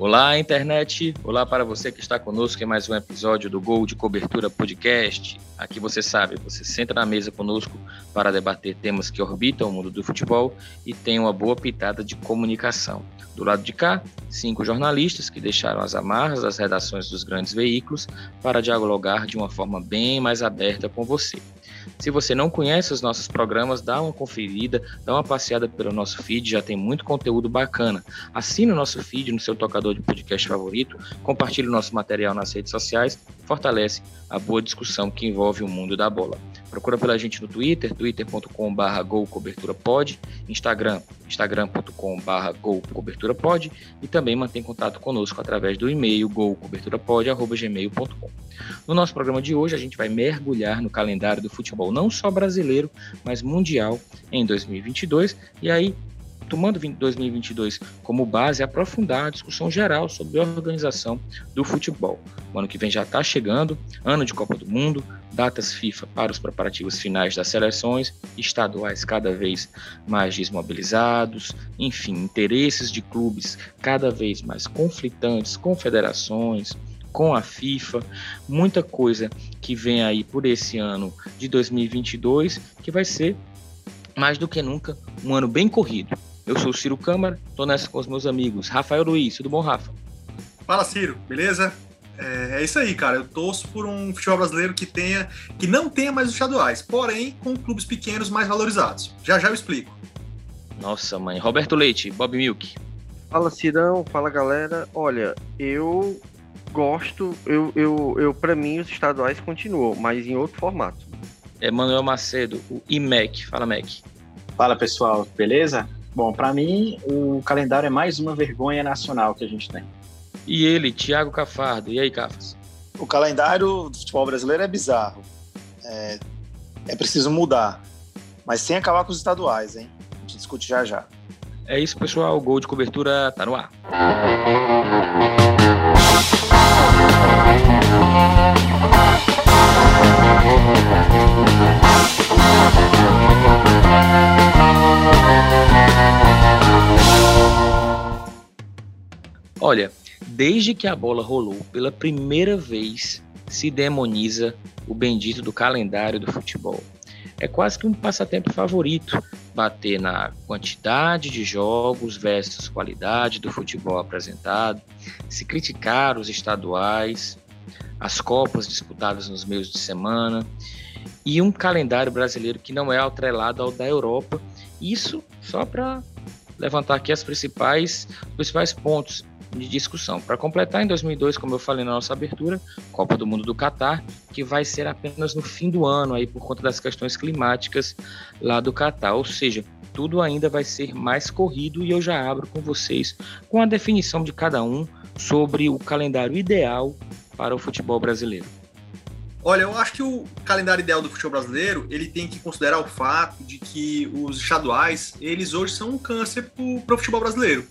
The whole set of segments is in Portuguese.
Olá, internet! Olá para você que está conosco em mais um episódio do Gol de Cobertura Podcast. Aqui você sabe, você senta na mesa conosco para debater temas que orbitam o mundo do futebol e tem uma boa pitada de comunicação. Do lado de cá, cinco jornalistas que deixaram as amarras das redações dos grandes veículos para dialogar de uma forma bem mais aberta com você. Se você não conhece os nossos programas, dá uma conferida, dá uma passeada pelo nosso feed, já tem muito conteúdo bacana. Assine o nosso feed no seu tocador de podcast favorito, compartilhe o nosso material nas redes sociais, fortalece a boa discussão que envolve o mundo da bola. Procura pela gente no Twitter, twitter.com.br golcoberturapod, Instagram, instagram.com.br golcoberturapod e também mantém contato conosco através do e-mail golcoberturapod.gmail.com. No nosso programa de hoje, a gente vai mergulhar no calendário do futebol, não só brasileiro, mas mundial em 2022. E aí, tomando 2022 como base, aprofundar a discussão geral sobre a organização do futebol. O ano que vem já está chegando, ano de Copa do Mundo, datas FIFA para os preparativos finais das seleções, estaduais cada vez mais desmobilizados, enfim, interesses de clubes cada vez mais conflitantes, confederações, com a FIFA, muita coisa que vem aí por esse ano de 2022, que vai ser mais do que nunca um ano bem corrido. Eu sou Ciro Câmara, estou nessa com os meus amigos Rafael Luiz, tudo bom, Rafa? Fala, Ciro, beleza? É, é, isso aí, cara. Eu torço por um futebol brasileiro que tenha, que não tenha mais os estaduais, porém com clubes pequenos mais valorizados. Já já eu explico. Nossa, mãe. Roberto Leite, Bob Milk. Fala, Cirão. Fala, galera. Olha, eu gosto, eu, eu, eu para mim os estaduais continuam, mas em outro formato. Emanuel Macedo, o IMEC. Fala, Mac. Fala, pessoal, beleza? Bom, para mim o calendário é mais uma vergonha nacional que a gente tem. E ele, Thiago Cafardo. E aí, Cafas? O calendário do futebol brasileiro é bizarro. É, é preciso mudar. Mas sem acabar com os estaduais, hein? A gente discute já já. É isso, pessoal. O gol de cobertura tá no ar. Olha, desde que a bola rolou pela primeira vez, se demoniza o bendito do calendário do futebol. É quase que um passatempo favorito bater na quantidade de jogos versus qualidade do futebol apresentado, se criticar os estaduais, as Copas disputadas nos meios de semana e um calendário brasileiro que não é atrelado ao da Europa. Isso só para levantar aqui as principais, os principais pontos de discussão. Para completar, em 2002, como eu falei na nossa abertura, Copa do Mundo do Catar, que vai ser apenas no fim do ano, aí por conta das questões climáticas lá do Catar. Ou seja, tudo ainda vai ser mais corrido e eu já abro com vocês com a definição de cada um sobre o calendário ideal para o futebol brasileiro. Olha, eu acho que o calendário ideal do futebol brasileiro ele tem que considerar o fato de que os estaduais eles hoje são um câncer para o futebol brasileiro.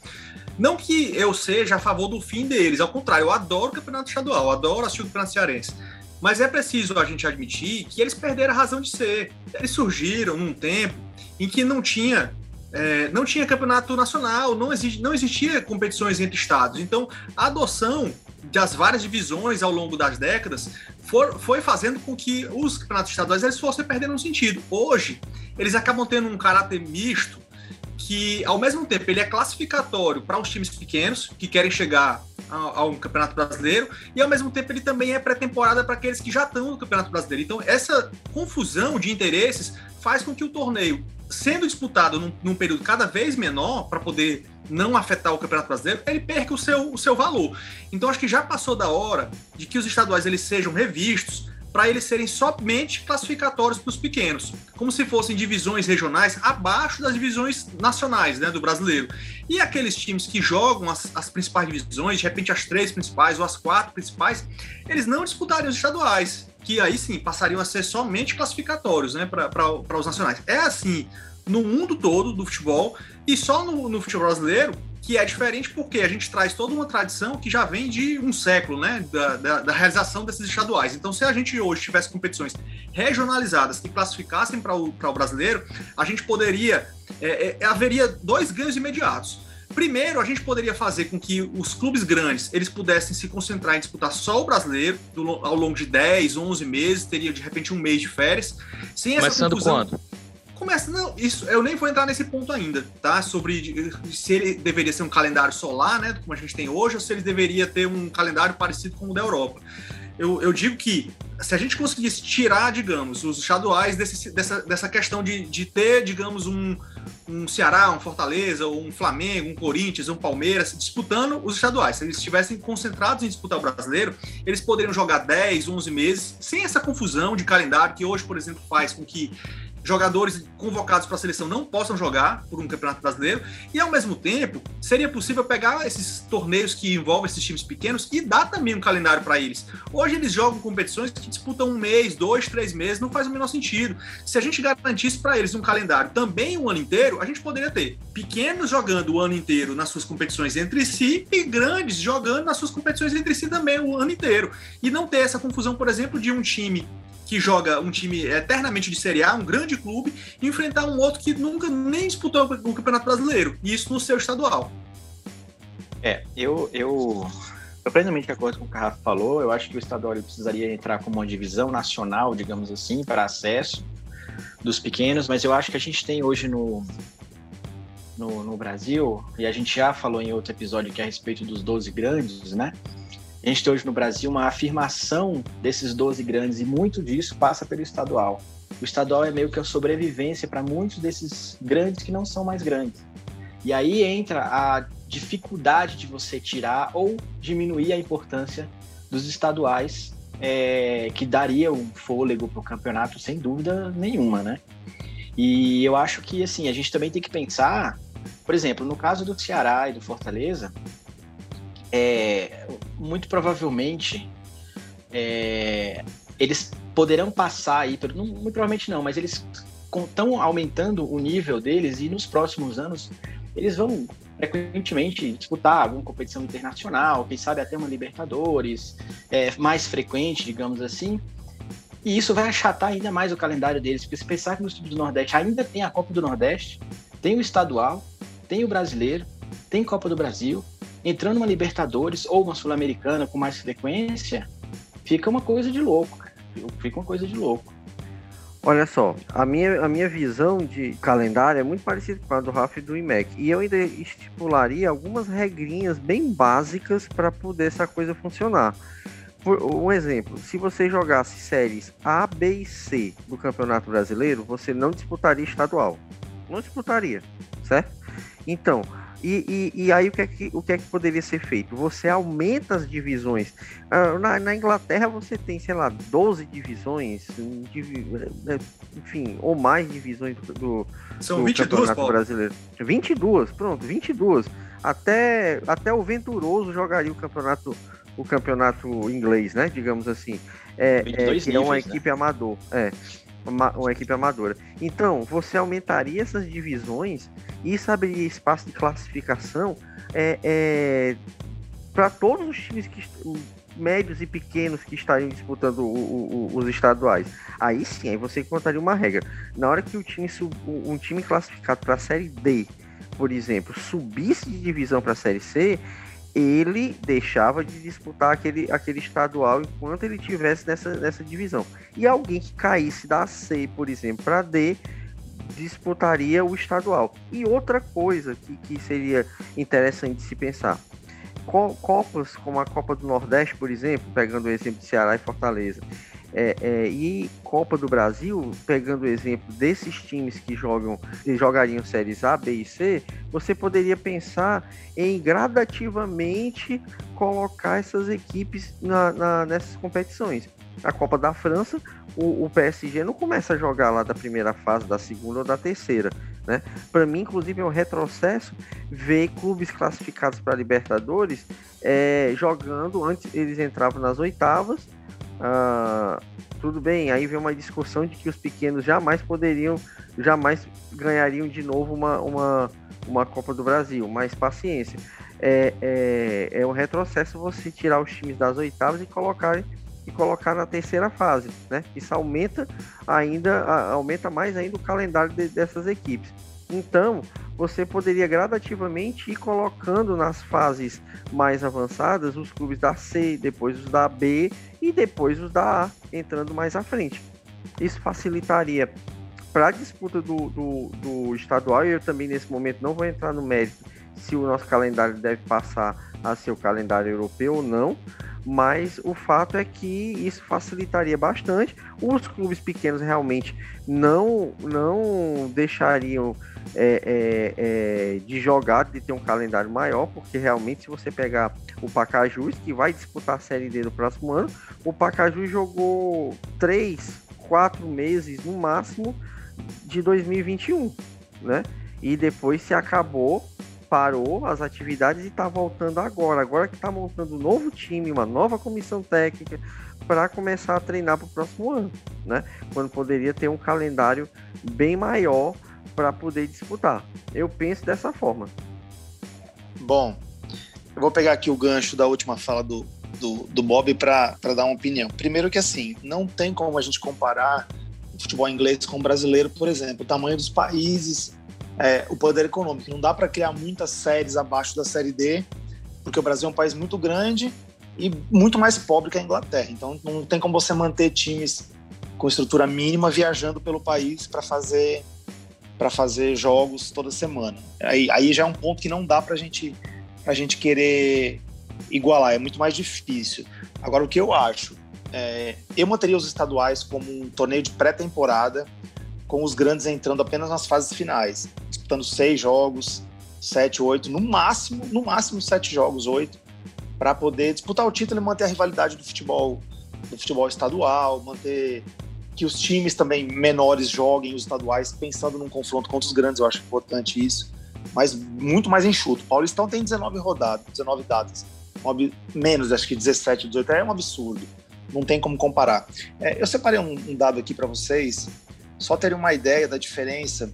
Não que eu seja a favor do fim deles, ao contrário, eu adoro o campeonato estadual, adoro assistir o campeonato cearense. Mas é preciso a gente admitir que eles perderam a razão de ser. Eles surgiram num tempo em que não tinha é, não tinha campeonato nacional, não, exi não existia competições entre estados. Então, a adoção das várias divisões ao longo das décadas for, foi fazendo com que os campeonatos estaduais eles fossem perdendo um sentido. Hoje, eles acabam tendo um caráter misto que, ao mesmo tempo, ele é classificatório para os times pequenos que querem chegar ao, ao, Campeonato Brasileiro e, ao mesmo tempo, ele também é pré-temporada para aqueles que já estão no Campeonato Brasileiro. Então, essa confusão de interesses faz com que o torneio, sendo disputado num, num período cada vez menor, para poder não afetar o Campeonato Brasileiro, ele perca o seu, o seu valor. Então, acho que já passou da hora de que os estaduais eles sejam revistos para eles serem somente classificatórios para os pequenos, como se fossem divisões regionais abaixo das divisões nacionais né, do brasileiro. E aqueles times que jogam as, as principais divisões, de repente as três principais ou as quatro principais, eles não disputariam os estaduais, que aí sim passariam a ser somente classificatórios né, para os nacionais. É assim no mundo todo do futebol e só no, no futebol brasileiro que é diferente porque a gente traz toda uma tradição que já vem de um século, né, da, da, da realização desses estaduais. Então, se a gente hoje tivesse competições regionalizadas que classificassem para o, o brasileiro, a gente poderia, é, é, haveria dois ganhos imediatos. Primeiro, a gente poderia fazer com que os clubes grandes eles pudessem se concentrar em disputar só o brasileiro ao longo de 10, 11 meses, teria de repente um mês de férias. Sem Começando essa confusão. quando? Começa, não, isso, eu nem vou entrar nesse ponto ainda, tá? Sobre se ele deveria ser um calendário solar, né, como a gente tem hoje, ou se ele deveria ter um calendário parecido com o da Europa. Eu, eu digo que se a gente conseguisse tirar, digamos, os estaduais desse, dessa, dessa questão de, de ter, digamos, um, um Ceará, um Fortaleza, um Flamengo, um Corinthians, um Palmeiras disputando os estaduais. Se eles estivessem concentrados em disputar o brasileiro, eles poderiam jogar 10, 11 meses, sem essa confusão de calendário que hoje, por exemplo, faz com que jogadores convocados para a seleção não possam jogar por um campeonato brasileiro, e ao mesmo tempo seria possível pegar esses torneios que envolvem esses times pequenos e dar também um calendário para eles. Hoje eles jogam competições que disputam um mês, dois, três meses, não faz o menor sentido. Se a gente garantisse para eles um calendário também o ano inteiro, a gente poderia ter pequenos jogando o ano inteiro nas suas competições entre si e grandes jogando nas suas competições entre si também o ano inteiro. E não ter essa confusão, por exemplo, de um time que joga um time eternamente de Série A, um grande clube, e enfrentar um outro que nunca nem disputou o Campeonato Brasileiro, e isso no seu estadual. É, eu, eu, eu plenamente acordo com o que o Rafa falou, eu acho que o estadual precisaria entrar como uma divisão nacional, digamos assim, para acesso dos pequenos, mas eu acho que a gente tem hoje no, no, no Brasil, e a gente já falou em outro episódio que é a respeito dos 12 grandes, né? A gente tem hoje no Brasil uma afirmação desses 12 grandes e muito disso passa pelo estadual. O estadual é meio que a sobrevivência para muitos desses grandes que não são mais grandes. E aí entra a dificuldade de você tirar ou diminuir a importância dos estaduais, é, que daria um fôlego para o campeonato sem dúvida nenhuma, né? E eu acho que assim a gente também tem que pensar, por exemplo, no caso do Ceará e do Fortaleza, é, muito provavelmente é, eles poderão passar aí, não, muito provavelmente não, mas eles estão aumentando o nível deles e nos próximos anos eles vão frequentemente disputar alguma competição internacional, quem sabe até uma Libertadores, é, mais frequente, digamos assim. E isso vai achatar ainda mais o calendário deles, porque se pensar que nos times do Nordeste ainda tem a Copa do Nordeste, tem o estadual, tem o brasileiro, tem Copa do Brasil, entrando uma Libertadores ou uma Sul-Americana com mais frequência, fica uma coisa de louco, cara. Fica uma coisa de louco. Olha só, a minha, a minha visão de calendário é muito parecida com a do Rafa e do IMEC. E eu ainda estipularia algumas regrinhas bem básicas para poder essa coisa funcionar. Por um exemplo, se você jogasse séries A, B e C do Campeonato Brasileiro, você não disputaria estadual. Não disputaria, certo? Então, e, e, e, aí o que, é que, o que é que poderia ser feito? Você aumenta as divisões. Ah, na, na Inglaterra você tem, sei lá, 12 divisões, né, enfim, ou mais divisões do, do, São do 22, Campeonato Paulo. Brasileiro. 22, pronto, 22. Até, até o Venturoso jogaria o campeonato o campeonato inglês, né? Digamos assim. É, é, que é uma né? equipe amador. É uma, equipe amadora. Então, você aumentaria essas divisões e isso abriria espaço de classificação é, é para todos os times que médios e pequenos que estariam disputando o, o, os estaduais. Aí sim, aí você encontraria uma regra. Na hora que o time sub, um time classificado para a série D, por exemplo, subisse de divisão para a série C, ele deixava de disputar aquele, aquele estadual enquanto ele tivesse nessa, nessa divisão. E alguém que caísse da C, por exemplo, para D, disputaria o estadual. E outra coisa que, que seria interessante se pensar: Copas como a Copa do Nordeste, por exemplo, pegando o exemplo de Ceará e Fortaleza, é, é, e Copa do Brasil, pegando o exemplo desses times que jogam que jogariam séries A, B e C, você poderia pensar em gradativamente colocar essas equipes na, na, nessas competições. A Copa da França, o, o, PSG não começa a jogar lá da primeira fase, da segunda ou da terceira. Né? Para mim, inclusive, é um retrocesso ver clubes classificados para Libertadores é, jogando antes eles entravam nas oitavas ah, tudo bem, aí vem uma discussão de que os pequenos jamais poderiam, jamais ganhariam de novo uma, uma, uma Copa do Brasil, mas paciência. É, é, é um retrocesso você tirar os times das oitavas e colocar, e colocar na terceira fase, né? Isso aumenta ainda, aumenta mais ainda o calendário de, dessas equipes. Então, você poderia gradativamente ir colocando nas fases mais avançadas os clubes da C, depois os da B e depois os da A, entrando mais à frente. Isso facilitaria para a disputa do, do, do estadual, e eu também nesse momento não vou entrar no mérito se o nosso calendário deve passar a ser o calendário europeu ou não, mas o fato é que isso facilitaria bastante. Os clubes pequenos realmente não, não deixariam é, é, é, de jogar, de ter um calendário maior, porque realmente, se você pegar o Pacajus, que vai disputar a Série D no próximo ano, o Pacajus jogou três, quatro meses no máximo de 2021, né? E depois se acabou parou as atividades e está voltando agora. Agora que está montando um novo time, uma nova comissão técnica para começar a treinar para o próximo ano, né? Quando poderia ter um calendário bem maior para poder disputar. Eu penso dessa forma. Bom, eu vou pegar aqui o gancho da última fala do, do, do Bob para dar uma opinião. Primeiro que assim, não tem como a gente comparar o futebol inglês com o brasileiro, por exemplo, o tamanho dos países, é, o poder econômico. Não dá para criar muitas séries abaixo da série D, porque o Brasil é um país muito grande e muito mais pobre que a Inglaterra. Então não tem como você manter times com estrutura mínima viajando pelo país para fazer para fazer jogos toda semana. Aí, aí já é um ponto que não dá para gente a gente querer igualar, é muito mais difícil. Agora o que eu acho, é, eu manteria os estaduais como um torneio de pré-temporada com os grandes entrando apenas nas fases finais, disputando seis jogos, sete, oito, no máximo, no máximo sete jogos, oito, para poder disputar o título e manter a rivalidade do futebol, do futebol estadual, manter que os times também menores joguem os estaduais, pensando num confronto contra os grandes, eu acho importante isso, mas muito mais enxuto. O Paulistão tem 19 rodadas, 19 datas, menos, acho que 17, 18, é um absurdo, não tem como comparar. É, eu separei um, um dado aqui para vocês, só terem uma ideia da diferença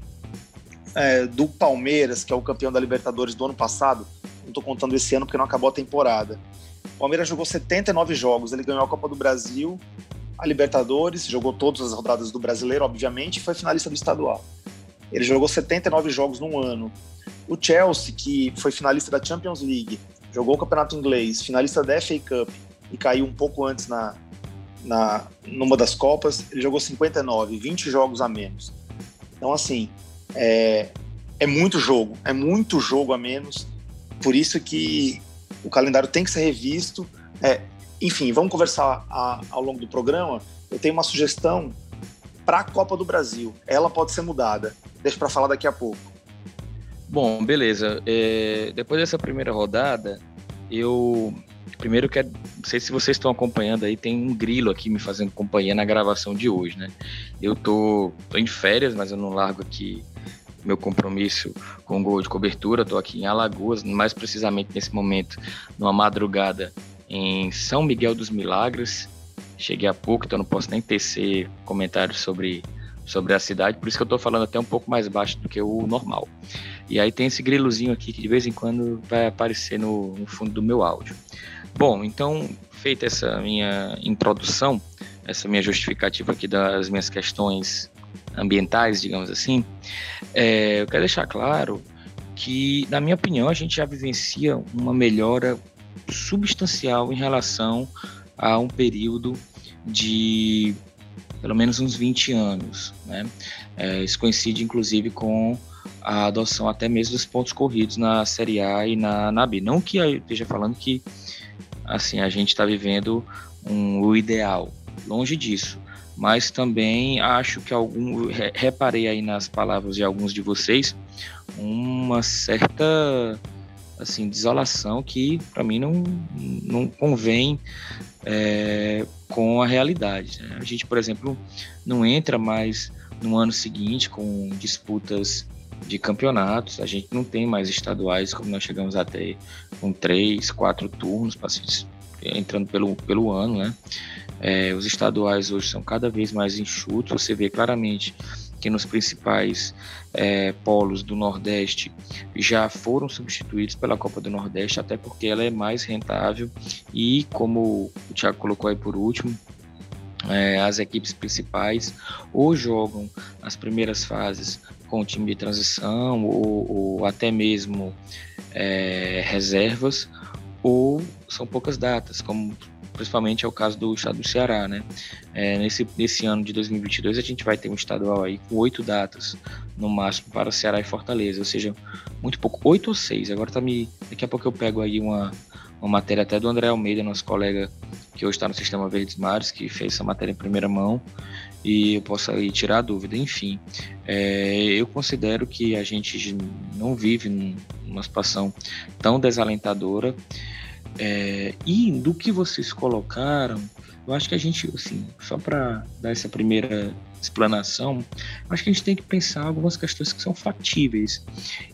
é, do Palmeiras, que é o campeão da Libertadores do ano passado, não estou contando esse ano porque não acabou a temporada. O Palmeiras jogou 79 jogos, ele ganhou a Copa do Brasil, a Libertadores, jogou todas as rodadas do Brasileiro, obviamente, e foi finalista do estadual. Ele jogou 79 jogos num ano. O Chelsea, que foi finalista da Champions League, jogou o Campeonato Inglês, finalista da FA Cup e caiu um pouco antes na, na, numa das Copas, ele jogou 59, 20 jogos a menos. Então, assim, é, é muito jogo, é muito jogo a menos. Por isso que o calendário tem que ser revisto. É, enfim, vamos conversar a, ao longo do programa. Eu tenho uma sugestão para a Copa do Brasil. Ela pode ser mudada. Deixa para falar daqui a pouco. Bom, beleza. É, depois dessa primeira rodada, eu Primeiro quero, não sei se vocês estão acompanhando aí, tem um grilo aqui me fazendo companhia na gravação de hoje, né? Eu tô, tô em férias, mas eu não largo aqui meu compromisso com o gol de cobertura. Estou aqui em Alagoas, mais precisamente nesse momento, numa madrugada em São Miguel dos Milagres. Cheguei há pouco, então não posso nem tecer comentários sobre, sobre a cidade, por isso que eu estou falando até um pouco mais baixo do que o normal. E aí tem esse grilozinho aqui que de vez em quando vai aparecer no, no fundo do meu áudio. Bom, então, feita essa minha introdução, essa minha justificativa aqui das minhas questões ambientais, digamos assim, é, eu quero deixar claro que, na minha opinião, a gente já vivencia uma melhora substancial em relação a um período de pelo menos uns 20 anos. Né? É, isso coincide, inclusive, com a adoção até mesmo dos pontos corridos na Série A e na, na B. Não que eu esteja falando que assim a gente está vivendo um, o ideal, longe disso. Mas também acho que algum reparei aí nas palavras de alguns de vocês uma certa assim desolação que para mim não, não convém é, com a realidade. Né? A gente, por exemplo, não entra mais no ano seguinte com disputas de campeonatos. A gente não tem mais estaduais como nós chegamos a ter com três, quatro turnos entrando pelo, pelo ano, né? É, os estaduais hoje são cada vez mais enxutos. Você vê claramente que nos principais é, polos do Nordeste já foram substituídos pela Copa do Nordeste, até porque ela é mais rentável e, como o Thiago colocou aí por último, é, as equipes principais ou jogam as primeiras fases com o time de transição ou, ou até mesmo é, reservas, ou são poucas datas, como principalmente é o caso do estado do Ceará, né? É, nesse, nesse ano de 2022 a gente vai ter um estadual aí com oito datas no máximo para Ceará e Fortaleza, ou seja, muito pouco, oito ou seis. Agora tá me, daqui a pouco eu pego aí uma, uma matéria até do André Almeida, nosso colega que hoje está no Sistema Verdes Mares, que fez essa matéria em primeira mão e eu posso aí tirar dúvida. Enfim, é, eu considero que a gente não vive numa situação tão desalentadora. É, e do que vocês colocaram, eu acho que a gente, assim, só para dar essa primeira explanação, acho que a gente tem que pensar algumas questões que são factíveis.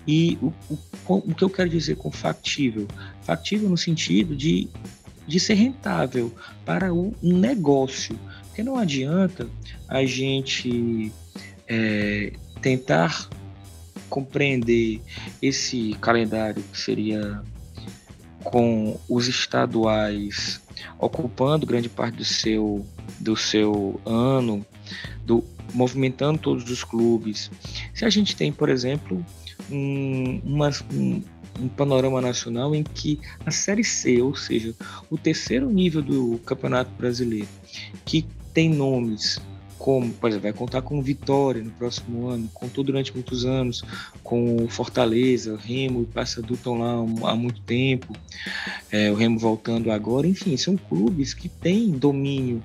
E o, o, o que eu quero dizer com factível? Factível no sentido de, de ser rentável para o negócio. Porque não adianta a gente é, tentar compreender esse calendário que seria com os estaduais ocupando grande parte do seu, do seu ano, do, movimentando todos os clubes. Se a gente tem, por exemplo, um, uma, um, um panorama nacional em que a Série C, ou seja, o terceiro nível do Campeonato Brasileiro, que tem nomes como, por exemplo, vai contar com Vitória no próximo ano, contou durante muitos anos com Fortaleza, Remo e Paysandu estão lá há muito tempo, é, o Remo voltando agora, enfim, são clubes que têm domínio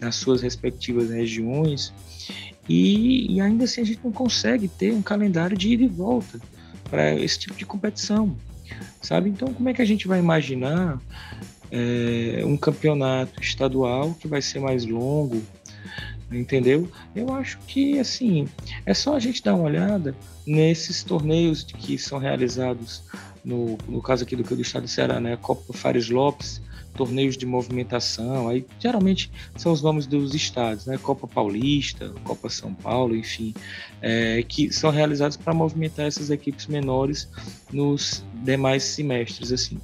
nas suas respectivas regiões e, e ainda assim a gente não consegue ter um calendário de ida e volta para esse tipo de competição, sabe? Então, como é que a gente vai imaginar é, um campeonato estadual que vai ser mais longo, entendeu? Eu acho que assim é só a gente dar uma olhada nesses torneios que são realizados no, no caso aqui do, do estado do Ceará, né? Copa Fares Lopes, torneios de movimentação, aí geralmente são os nomes dos estados, né? Copa Paulista, Copa São Paulo, enfim, é, que são realizados para movimentar essas equipes menores nos demais semestres, assim.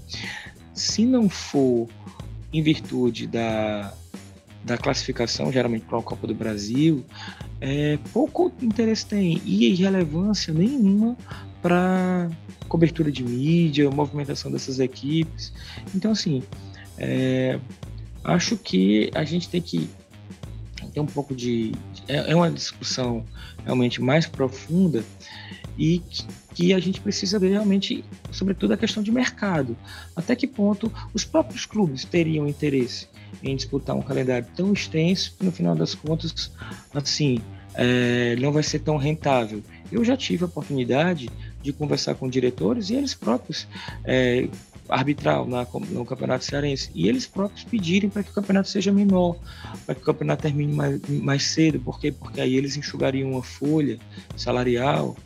Se não for em virtude da da classificação, geralmente para a Copa do Brasil, é, pouco interesse tem e relevância nenhuma para cobertura de mídia, movimentação dessas equipes. Então, assim, é, acho que a gente tem que ter um pouco de. É, é uma discussão realmente mais profunda e que, a gente precisa ver realmente, sobretudo, a questão de mercado. Até que ponto os próprios clubes teriam interesse em disputar um calendário tão extenso que no final das contas, assim, é, não vai ser tão rentável. Eu já tive a oportunidade de conversar com diretores e eles próprios é, arbitral na, no Campeonato Cearense e eles próprios pedirem para que o campeonato seja menor, para que o campeonato termine mais, mais cedo, por quê? Porque aí eles enxugariam uma folha salarial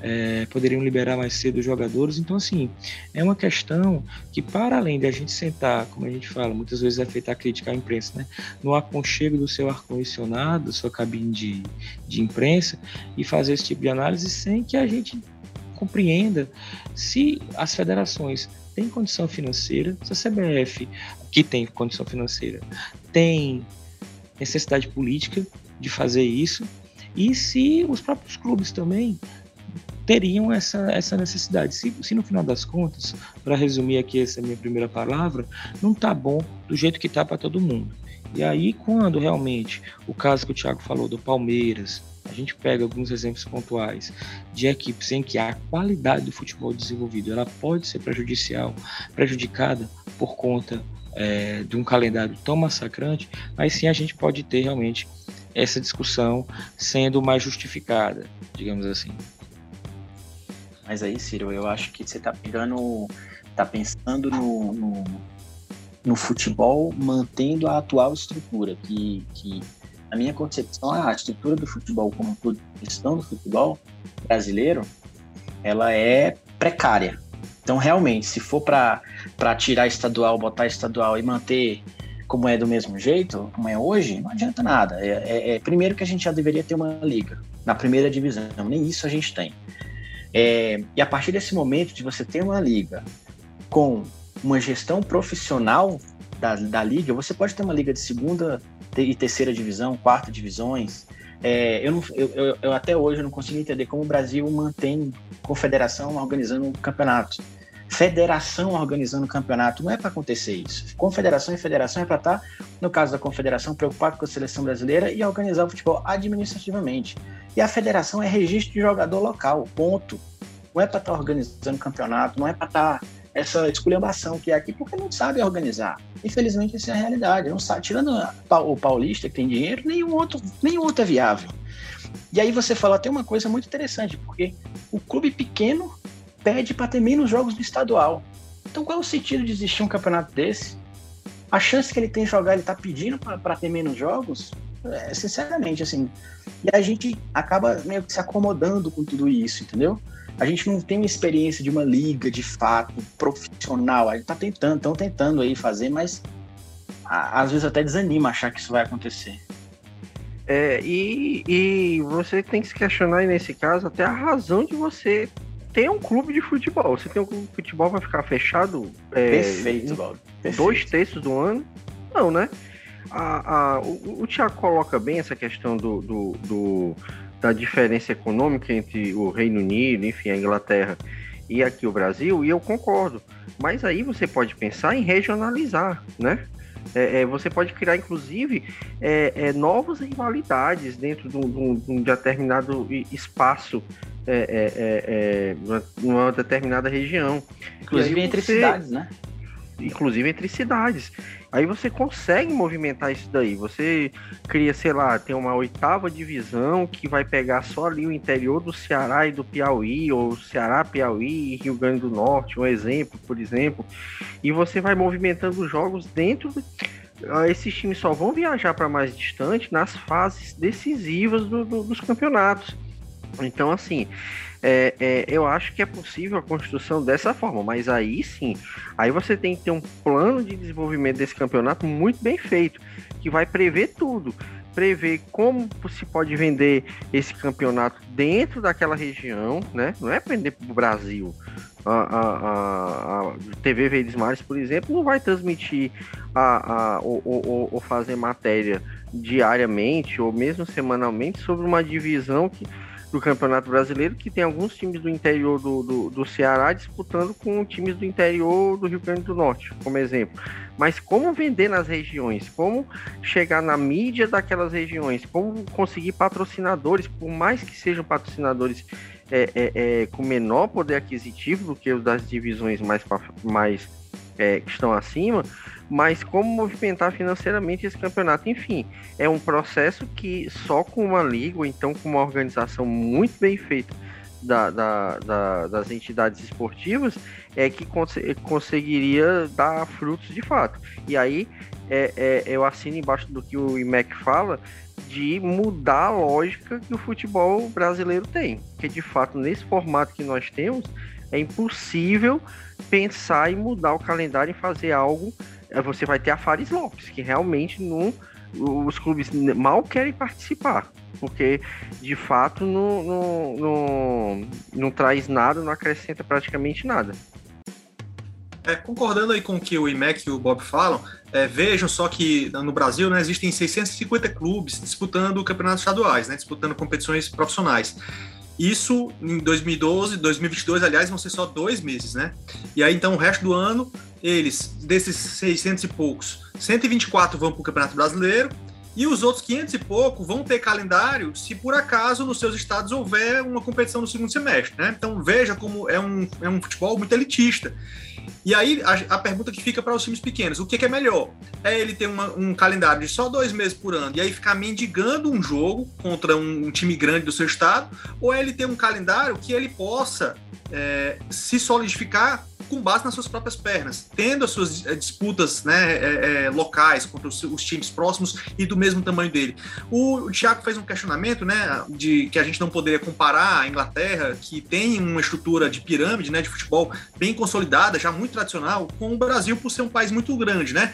é, poderiam liberar mais cedo os jogadores. Então, assim, é uma questão que, para além de a gente sentar, como a gente fala, muitas vezes é feita a crítica à imprensa, né? no aconchego do seu ar-condicionado, sua cabine de, de imprensa, e fazer esse tipo de análise sem que a gente compreenda se as federações têm condição financeira, se a CBF, que tem condição financeira, tem necessidade política de fazer isso, e se os próprios clubes também teriam essa, essa necessidade. Se, se no final das contas, para resumir aqui essa minha primeira palavra, não tá bom do jeito que tá para todo mundo. E aí, quando realmente o caso que o Thiago falou do Palmeiras, a gente pega alguns exemplos pontuais de equipes em que a qualidade do futebol desenvolvido ela pode ser prejudicial, prejudicada por conta é, de um calendário tão massacrante, mas sim a gente pode ter realmente essa discussão sendo mais justificada, digamos assim. Mas aí, Ciro, eu acho que você tá pegando, tá pensando no, no, no futebol mantendo a atual estrutura, que, que na minha concepção, a estrutura do futebol como questão do futebol brasileiro, ela é precária. Então, realmente, se for para tirar estadual, botar estadual e manter como é do mesmo jeito, como é hoje, não adianta nada. É, é, é, primeiro que a gente já deveria ter uma liga na primeira divisão, nem isso a gente tem. É, e a partir desse momento de você ter uma liga com uma gestão profissional da, da liga, você pode ter uma liga de segunda e terceira divisão, quarta divisões, É, eu, não, eu, eu, eu, até hoje não consigo entender como o Brasil mantém confederação organizando um campeonato. Federação organizando o campeonato. Não é para acontecer isso. Confederação e federação é para estar, tá, no caso da confederação, preocupado com a seleção brasileira e organizar o futebol administrativamente. E a federação é registro de jogador local, ponto. Não é para estar tá organizando campeonato, não é para estar tá essa esculhambação que é aqui, porque não sabe organizar. Infelizmente, essa é a realidade. Não sabe, tirando o paulista que tem dinheiro, nenhum outro, nenhum outro é viável. E aí você falou até uma coisa muito interessante, porque o clube pequeno pede para ter menos jogos no estadual. Então qual é o sentido de existir um campeonato desse? A chance que ele tem de jogar, ele está pedindo para ter menos jogos? É, sinceramente, assim. E a gente acaba meio que se acomodando com tudo isso, entendeu? a gente não tem uma experiência de uma liga de fato profissional. A gente tá tentando, estão tentando aí fazer, mas a, às vezes até desanima achar que isso vai acontecer. É, e, e você tem que se questionar aí nesse caso até a razão de você ter um clube de futebol. Você tem um clube de futebol vai ficar fechado é, Perfeito, Valdo. dois terços do ano? Não, né? A, a, o, o Thiago coloca bem essa questão do, do, do da diferença econômica entre o Reino Unido, enfim, a Inglaterra e aqui o Brasil, e eu concordo. Mas aí você pode pensar em regionalizar, né? É, é, você pode criar, inclusive, é, é novas rivalidades dentro de um, de um determinado espaço, é, é, numa determinada região. Inclusive entre você, cidades, né? Inclusive entre cidades. Aí você consegue movimentar isso daí. Você cria, sei lá, tem uma oitava divisão que vai pegar só ali o interior do Ceará e do Piauí, ou Ceará, Piauí e Rio Grande do Norte, um exemplo, por exemplo. E você vai movimentando os jogos dentro. Ah, esses times só vão viajar para mais distante nas fases decisivas do, do, dos campeonatos. Então, assim, é, é, eu acho que é possível a construção dessa forma, mas aí sim, aí você tem que ter um plano de desenvolvimento desse campeonato muito bem feito, que vai prever tudo. Prever como se pode vender esse campeonato dentro daquela região, né? Não é vender para o Brasil. A, a, a, TV Verdes Mares, por exemplo, não vai transmitir a, a, ou, ou, ou fazer matéria diariamente ou mesmo semanalmente sobre uma divisão que do Campeonato Brasileiro, que tem alguns times do interior do, do, do, Ceará disputando com times do interior do Rio Grande do Norte, como exemplo. Mas como vender nas regiões, como chegar na mídia daquelas regiões, como conseguir patrocinadores, por mais que sejam patrocinadores é, é, é, com menor poder aquisitivo do que os das divisões mais, mais é, que estão acima, mas como movimentar financeiramente esse campeonato. Enfim, é um processo que só com uma liga, ou então com uma organização muito bem feita da, da, da, das entidades esportivas, é que cons conseguiria dar frutos de fato. E aí é, é, eu assino embaixo do que o IMEC fala de mudar a lógica que o futebol brasileiro tem. Que de fato, nesse formato que nós temos, é impossível pensar em mudar o calendário e fazer algo você vai ter a Fares Lopes, que realmente não, os clubes mal querem participar, porque de fato não, não, não, não traz nada, não acrescenta praticamente nada. É, concordando aí com o que o IMEC e o Bob falam, é, vejam só que no Brasil né, existem 650 clubes disputando campeonatos estaduais, né, disputando competições profissionais. Isso em 2012, 2022, aliás, vão ser só dois meses, né? E aí, então, o resto do ano, eles, desses 600 e poucos, 124 vão para o Campeonato Brasileiro e os outros 500 e pouco vão ter calendário se por acaso nos seus estados houver uma competição no segundo semestre, né? Então, veja como é um, é um futebol muito elitista. E aí a, a pergunta que fica para os times pequenos: o que, que é melhor? É ele ter uma, um calendário de só dois meses por ano e aí ficar mendigando um jogo contra um, um time grande do seu estado? Ou é ele ter um calendário que ele possa é, se solidificar com base nas suas próprias pernas, tendo as suas eh, disputas né, é, é, locais contra os, os, times próximos e do mesmo tamanho dele. O, o Thiago fez um questionamento né, de que a gente não poderia comparar a Inglaterra, que tem uma estrutura de pirâmide né, de futebol bem consolidada, já muito tradicional, com o Brasil por ser um país muito grande. Né?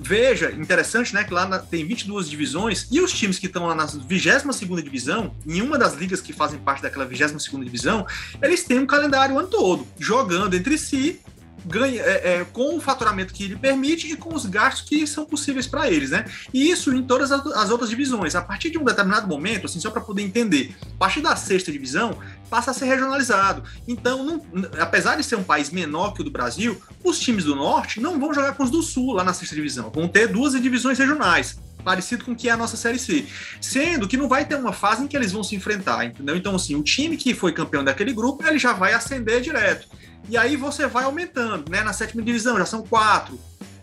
Veja, interessante né, que lá na, tem 22 divisões e os times que estão lá na 22 divisão, em uma das ligas que fazem parte daquela 22 divisão, eles têm um calendário ano todo, jogando entre si ganha é, é, com o faturamento que ele permite e com os gastos que são possíveis para eles, né? E isso em todas as, outras divisões. A partir de um determinado momento, assim, só para poder entender, a partir da sexta divisão passa a ser regionalizado. Então, não, apesar de ser um país menor que o do Brasil, os times do norte não vão jogar com os do sul lá na sexta divisão. Vão ter duas divisões regionais parecido com o que é a nossa Série C. Sendo que não vai ter uma fase em que eles vão se enfrentar, entendeu? Então, assim, o time que foi campeão daquele grupo, ele já vai ascender direto. E aí você vai aumentando, né? Na sétima divisão já são quatro,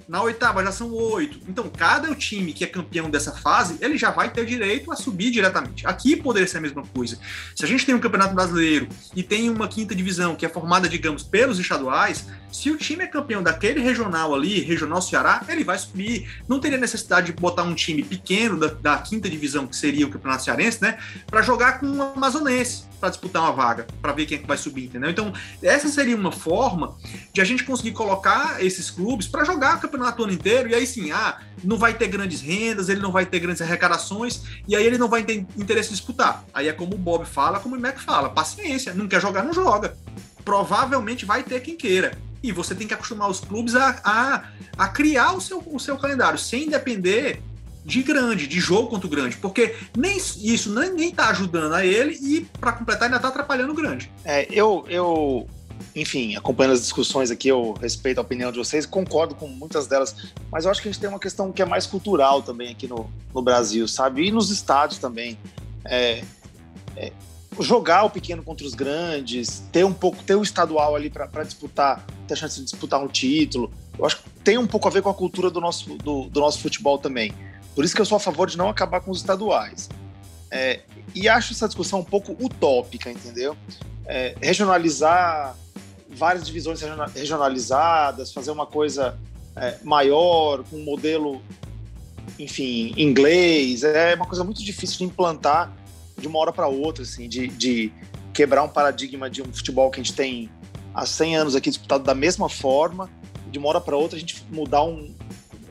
na oitava já são oito. Então, cada time que é campeão dessa fase, ele já vai ter direito a subir diretamente. Aqui poderia ser a mesma coisa. Se a gente tem um campeonato brasileiro e tem uma quinta divisão que é formada, digamos, pelos estaduais, se o time é campeão daquele regional ali, regional Ceará, ele vai subir. Não teria necessidade de botar um time pequeno da, da quinta divisão, que seria o campeonato cearense, né, para jogar com o amazonense para disputar uma vaga, para ver quem é que vai subir, entendeu? Então, essa seria uma forma de a gente conseguir colocar esses clubes para jogar o campeonato o ano inteiro, e aí sim, ah, não vai ter grandes rendas, ele não vai ter grandes arrecadações, e aí ele não vai ter interesse em disputar. Aí é como o Bob fala, como o Mac fala, paciência, não quer jogar, não joga. Provavelmente vai ter quem queira. E você tem que acostumar os clubes a, a, a criar o seu, o seu calendário, sem depender de grande, de jogo contra o grande, porque nem isso nem, nem tá ajudando a ele e para completar ainda tá atrapalhando o grande. É, eu, eu, enfim, acompanhando as discussões aqui, eu respeito a opinião de vocês, concordo com muitas delas, mas eu acho que a gente tem uma questão que é mais cultural também aqui no, no Brasil, sabe? E nos estádios também. É, é, jogar o pequeno contra os grandes, ter um pouco, ter o estadual ali para disputar, ter a chance de disputar um título. Eu acho que tem um pouco a ver com a cultura do nosso, do, do nosso futebol também. Por isso que eu sou a favor de não acabar com os estaduais. É, e acho essa discussão um pouco utópica, entendeu? É, regionalizar várias divisões regionalizadas, fazer uma coisa é, maior, com um modelo, enfim, inglês, é uma coisa muito difícil de implantar de uma hora para outra, assim, de, de quebrar um paradigma de um futebol que a gente tem há 100 anos aqui disputado da mesma forma, de uma hora para outra a gente mudar um,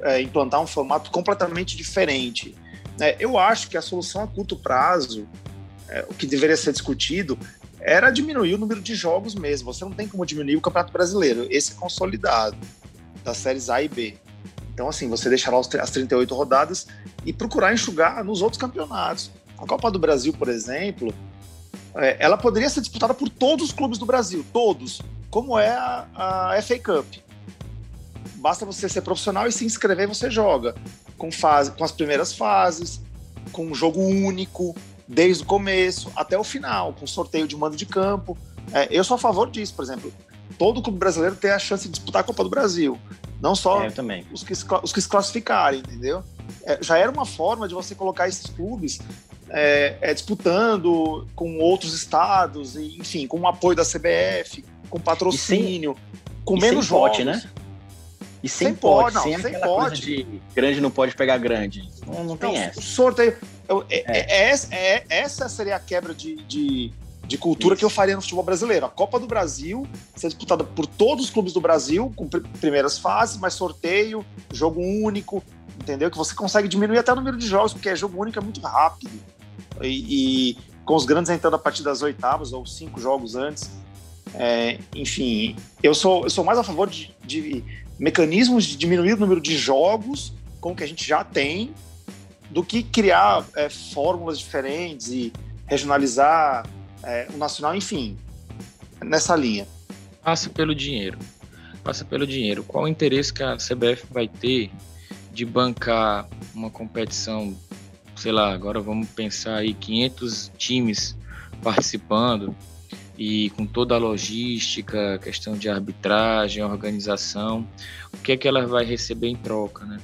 é, implantar um formato completamente diferente. É, eu acho que a solução a curto prazo, é, o que deveria ser discutido, era diminuir o número de jogos mesmo. Você não tem como diminuir o Campeonato Brasileiro. Esse é consolidado, das séries A e B. Então, assim, você deixar lá as 38 rodadas e procurar enxugar nos outros campeonatos. A Copa do Brasil, por exemplo, é, ela poderia ser disputada por todos os clubes do Brasil, todos, como é a, a FA Cup basta você ser profissional e se inscrever você joga. Com, fase, com as primeiras fases, com um jogo único, desde o começo até o final, com sorteio de mando de campo. É, eu sou a favor disso, por exemplo. Todo clube brasileiro tem a chance de disputar a Copa do Brasil. Não só é, Os, que, os que se classificarem, entendeu? É, já era uma forma de você colocar esses clubes é, é, disputando com outros estados, e, enfim, com o apoio da CBF, com patrocínio, sem, com menos votos, né? E sem, sem pode, não, sem, sem aquela pode. coisa de grande não pode pegar grande. Não, não tem não, essa. Sorteio. Eu, é. É, é, é, essa seria a quebra de, de, de cultura Isso. que eu faria no futebol brasileiro. A Copa do Brasil ser disputada por todos os clubes do Brasil, com pr primeiras fases, mas sorteio, jogo único, entendeu? Que você consegue diminuir até o número de jogos, porque é jogo único é muito rápido. E, e com os grandes entrando a partir das oitavas ou cinco jogos antes. É, enfim, eu sou, eu sou mais a favor de, de mecanismos de diminuir o número de jogos com que a gente já tem do que criar é, fórmulas diferentes e regionalizar é, o nacional, enfim, nessa linha. Passa pelo dinheiro. Passa pelo dinheiro. Qual o interesse que a CBF vai ter de bancar uma competição, sei lá, agora vamos pensar aí 500 times participando, e com toda a logística, questão de arbitragem, organização, o que é que ela vai receber em troca, né?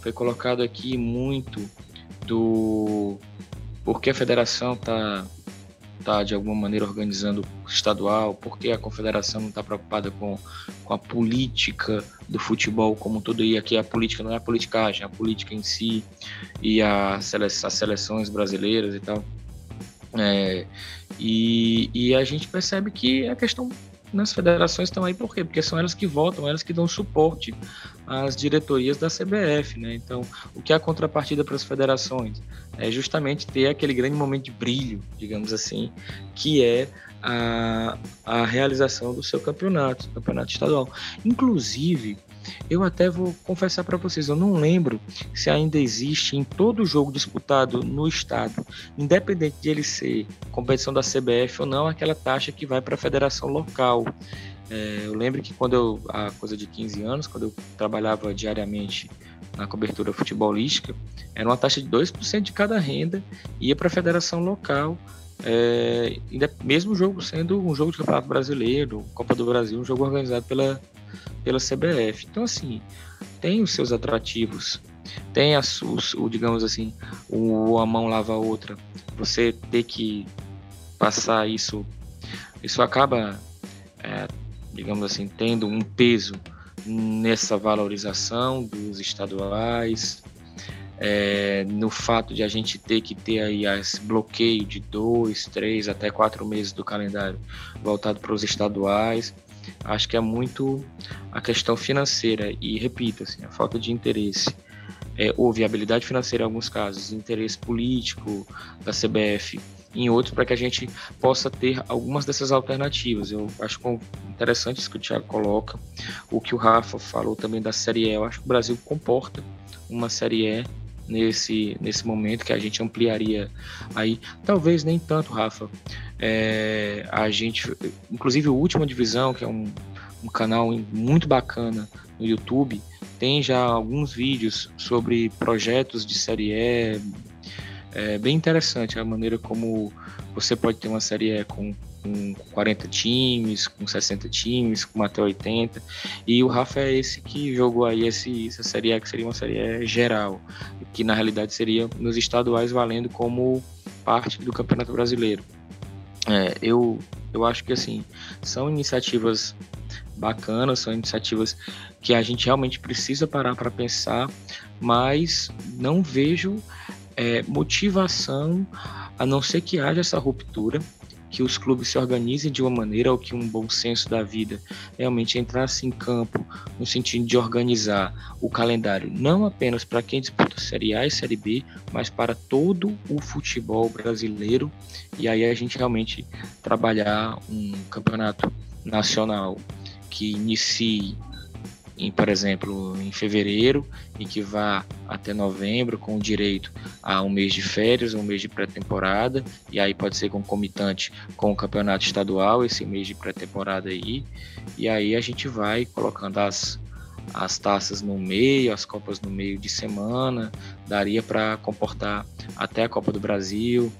Foi colocado aqui muito do por que a federação está tá de alguma maneira organizando o estadual, por que a confederação não está preocupada com, com a política do futebol como todo e aqui a política não é a politicagem, é a política em si e a sele, as seleções brasileiras e tal. É, e, e a gente percebe que a questão nas federações estão aí por quê? Porque são elas que votam, elas que dão suporte às diretorias da CBF, né? Então, o que é a contrapartida para as federações? É justamente ter aquele grande momento de brilho, digamos assim, que é a, a realização do seu campeonato, campeonato estadual. Inclusive, eu até vou confessar para vocês, eu não lembro se ainda existe em todo jogo disputado no estado, independente de ele ser competição da CBF ou não, aquela taxa que vai para a federação local. É, eu lembro que quando eu, há coisa de 15 anos, quando eu trabalhava diariamente na cobertura futebolística, era uma taxa de 2% de cada renda, ia para a federação local, é, mesmo o jogo sendo um jogo de campeonato brasileiro, Copa do Brasil, um jogo organizado pela, pela CBF. Então, assim, tem os seus atrativos, tem as, os, o, digamos assim, o a mão lava a outra. Você ter que passar isso, isso acaba, é, digamos assim, tendo um peso nessa valorização dos estaduais, é, no fato de a gente ter que ter aí esse bloqueio de dois, três, até quatro meses do calendário voltado para os estaduais. Acho que é muito a questão financeira e, repito, assim, a falta de interesse é, ou viabilidade financeira em alguns casos, interesse político da CBF em outros para que a gente possa ter algumas dessas alternativas. Eu acho interessante isso que o Thiago coloca, o que o Rafa falou também da Série E. Eu acho que o Brasil comporta uma Série E nesse, nesse momento que a gente ampliaria aí. Talvez nem tanto, Rafa. É, a gente, inclusive o Última Divisão, que é um, um canal muito bacana no YouTube, tem já alguns vídeos sobre projetos de série E. É bem interessante a maneira como você pode ter uma série E com com 40 times, com 60 times, com até 80. E o Rafa é esse que jogou aí esse, essa Série A, que seria uma Série geral, que na realidade seria nos estaduais valendo como parte do Campeonato Brasileiro. É, eu, eu acho que assim, são iniciativas bacanas, são iniciativas que a gente realmente precisa parar para pensar, mas não vejo é, motivação a não ser que haja essa ruptura que os clubes se organizem de uma maneira ou que um bom senso da vida realmente entrasse em campo no sentido de organizar o calendário não apenas para quem disputa Série A e Série B, mas para todo o futebol brasileiro. E aí a gente realmente trabalhar um campeonato nacional que inicie em, por exemplo, em fevereiro e que vá até novembro com direito a um mês de férias, um mês de pré-temporada, e aí pode ser concomitante com o campeonato estadual, esse mês de pré-temporada aí, e aí a gente vai colocando as, as taças no meio, as copas no meio de semana, daria para comportar até a Copa do Brasil,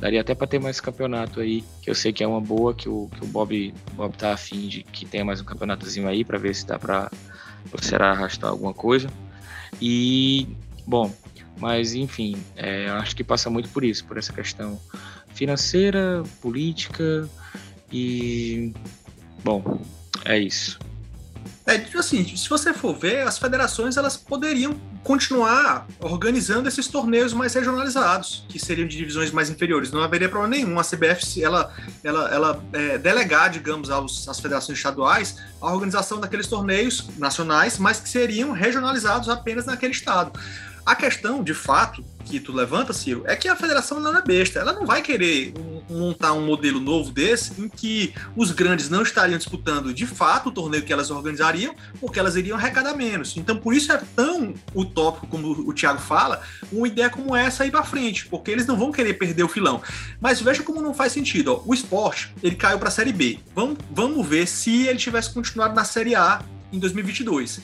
daria até para ter mais campeonato aí, que eu sei que é uma boa, que o, que o Bob, Bob tá afim de que tenha mais um campeonatozinho aí para ver se dá para o arrastar alguma coisa. E, bom, mas enfim, é, acho que passa muito por isso, por essa questão financeira, política e, bom, é isso. É, tipo assim, se você for ver, as federações elas poderiam continuar organizando esses torneios mais regionalizados, que seriam de divisões mais inferiores. Não haveria problema nenhum a CBF ela, ela, ela é, delegar, digamos, aos, às federações estaduais a organização daqueles torneios nacionais, mas que seriam regionalizados apenas naquele estado. A questão, de fato, que tu levanta, Ciro, é que a federação não é besta. Ela não vai querer montar um modelo novo desse em que os grandes não estariam disputando de fato o torneio que elas organizariam, porque elas iriam arrecadar menos. Então, por isso é tão utópico, como o Thiago fala, uma ideia como essa aí para frente, porque eles não vão querer perder o filão. Mas veja como não faz sentido. Ó. O esporte, ele caiu para a Série B. Vamos, vamos ver se ele tivesse continuado na Série A em 2022.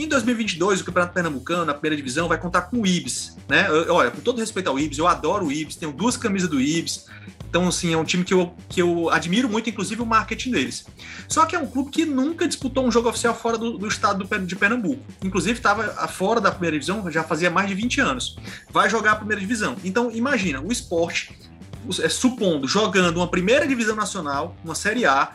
Em 2022, o Campeonato Pernambucano, na primeira divisão, vai contar com o Ibis, né? Eu, olha, com todo respeito ao Ibis, eu adoro o Ibis, tenho duas camisas do Ibis. Então, assim, é um time que eu, que eu admiro muito, inclusive o marketing deles. Só que é um clube que nunca disputou um jogo oficial fora do, do estado de Pernambuco. Inclusive, estava fora da primeira divisão já fazia mais de 20 anos. Vai jogar a primeira divisão. Então, imagina, o esporte, é, supondo, jogando uma primeira divisão nacional, uma Série A,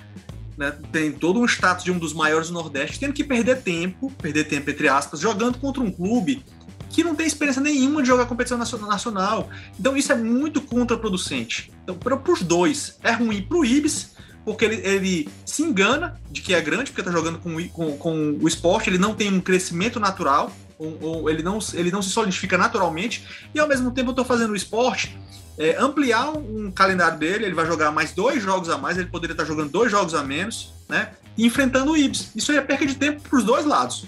né, tem todo um status de um dos maiores do Nordeste, tendo que perder tempo, perder tempo entre aspas, jogando contra um clube que não tem experiência nenhuma de jogar competição nacional. Então isso é muito contraproducente. Então, para os dois, é ruim para o Ibis, porque ele, ele, se engana de que é grande, porque está jogando com, com, com, o esporte, ele não tem um crescimento natural, ou, ou, ele, não, ele não se solidifica naturalmente, e ao mesmo tempo eu estou fazendo o esporte é, ampliar um calendário dele, ele vai jogar mais dois jogos a mais, ele poderia estar jogando dois jogos a menos, né? E enfrentando o Ibs. Isso aí é perca de tempo para os dois lados.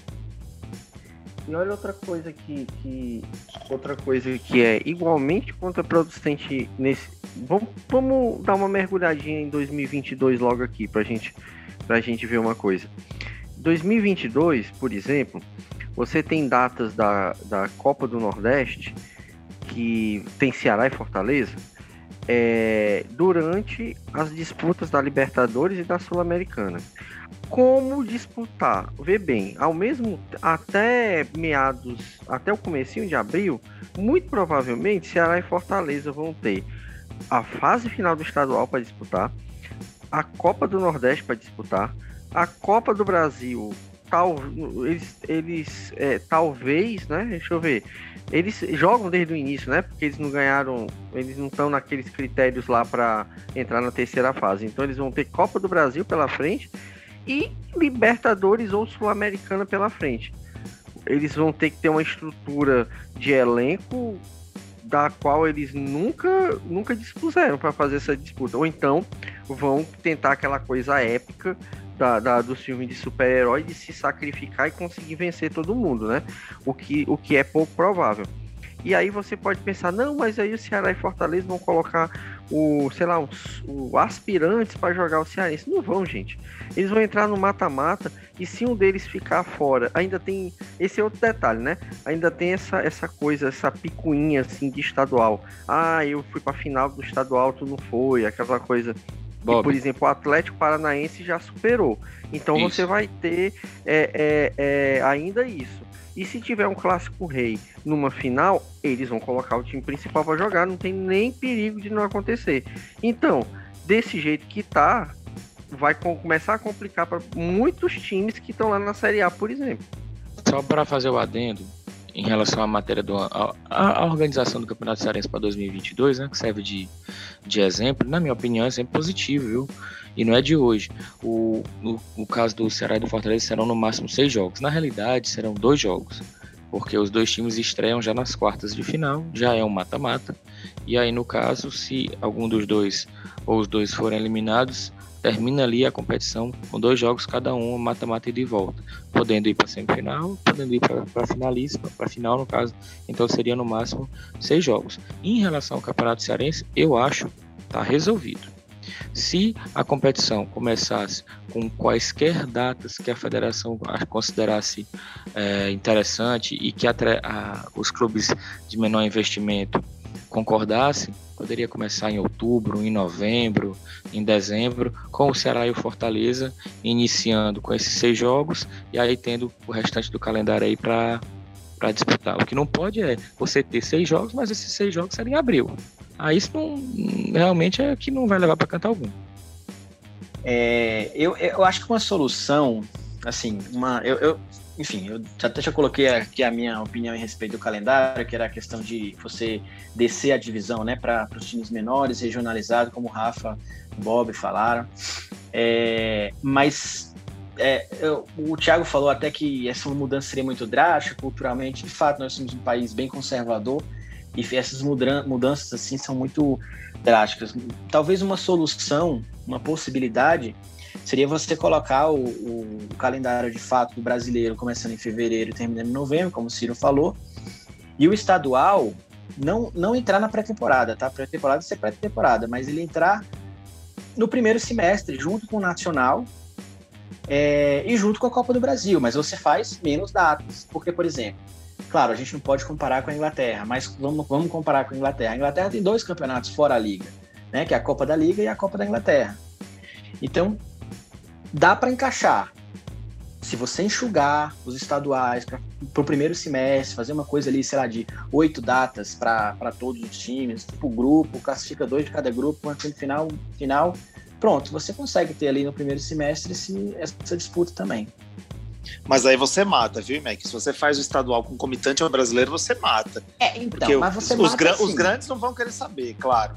E olha outra coisa que, que, outra coisa que é igualmente contraproducente nesse. Vamos, vamos dar uma mergulhadinha em 2022 logo aqui para gente, a gente ver uma coisa. 2022, por exemplo, você tem datas da, da Copa do Nordeste que tem Ceará e Fortaleza é, durante as disputas da Libertadores e da Sul-Americana. Como disputar? Vê bem, ao mesmo até meados, até o comecinho de abril, muito provavelmente Ceará e Fortaleza vão ter a fase final do estadual para disputar, a Copa do Nordeste para disputar, a Copa do Brasil tal, eles, eles é, talvez, né? Deixa eu ver. Eles jogam desde o início, né? Porque eles não ganharam, eles não estão naqueles critérios lá para entrar na terceira fase. Então eles vão ter Copa do Brasil pela frente e Libertadores ou Sul-Americana pela frente. Eles vão ter que ter uma estrutura de elenco da qual eles nunca nunca dispuseram para fazer essa disputa. Ou então vão tentar aquela coisa épica da, da, do filme de super-herói de se sacrificar e conseguir vencer todo mundo, né? O que, o que é pouco provável. E aí você pode pensar, não, mas aí o Ceará e Fortaleza vão colocar o, sei lá, os, o aspirantes para jogar o Cearense. Não vão, gente. Eles vão entrar no mata-mata e se um deles ficar fora, ainda tem esse outro detalhe, né? Ainda tem essa, essa coisa, essa picuinha assim de estadual. Ah, eu fui para final do estadual, tu não foi, aquela coisa e, por exemplo, o Atlético Paranaense já superou. Então isso. você vai ter é, é, é, ainda isso. E se tiver um clássico rei numa final, eles vão colocar o time principal para jogar, não tem nem perigo de não acontecer. Então, desse jeito que tá, vai começar a complicar para muitos times que estão lá na Série A, por exemplo. Só para fazer o adendo, em relação à matéria da a, organização do Campeonato Cearense para 2022, né, que serve de, de exemplo, na minha opinião, é sempre positivo, viu? E não é de hoje. O, no, o caso do Ceará e do Fortaleza serão no máximo seis jogos. Na realidade, serão dois jogos, porque os dois times estreiam já nas quartas de final, já é um mata-mata. E aí, no caso, se algum dos dois ou os dois forem eliminados, termina ali a competição com dois jogos cada um, mata-mata e de volta, podendo ir para semifinal, podendo ir para finalíssima, para final no caso, então seria no máximo seis jogos. Em relação ao Campeonato Cearense, eu acho tá resolvido. Se a competição começasse com quaisquer datas que a federação considerasse é, interessante e que a, os clubes de menor investimento concordassem, poderia começar em outubro, em novembro, em dezembro, com o Ceará e o Fortaleza iniciando com esses seis jogos e aí tendo o restante do calendário aí para para disputar. O que não pode é você ter seis jogos, mas esses seis jogos serem em abril. Aí isso não, realmente é que não vai levar para cantar algum. É, eu, eu acho que uma solução, assim, uma, eu, eu enfim, eu até já coloquei aqui a minha opinião em respeito do calendário, que era a questão de você descer a divisão, né, para os times menores, regionalizado, como o Rafa, o Bob falaram. É, mas é, eu, o Thiago falou até que essa mudança seria muito drástica culturalmente. De fato, nós somos um país bem conservador e essas mudanças assim são muito drásticas. Talvez uma solução, uma possibilidade seria você colocar o, o, calendário de fato do brasileiro começando em fevereiro e terminando em novembro, como o Ciro falou, e o estadual não, não entrar na pré-temporada, tá? Pré-temporada ser pré-temporada, mas ele entrar no primeiro semestre, junto com o Nacional é, e junto com a Copa do Brasil, mas você faz menos datas, porque, por exemplo, claro, a gente não pode comparar com a Inglaterra, mas vamos, vamos comparar com a Inglaterra. A Inglaterra tem dois campeonatos fora a Liga, né? Que é a Copa da Liga e a Copa da Inglaterra. Então, dá para encaixar. Se você enxugar os estaduais para o primeiro semestre, fazer uma coisa ali, sei lá, de oito datas para todos os times, tipo grupo, classifica dois de cada grupo, uma final, final, pronto, você consegue ter ali no primeiro semestre esse, essa disputa também. Mas aí você mata, viu, Mac? Se você faz o estadual com comitante ao brasileiro, você mata. É, então, Porque mas você os, mata os, os grandes não vão querer saber, claro.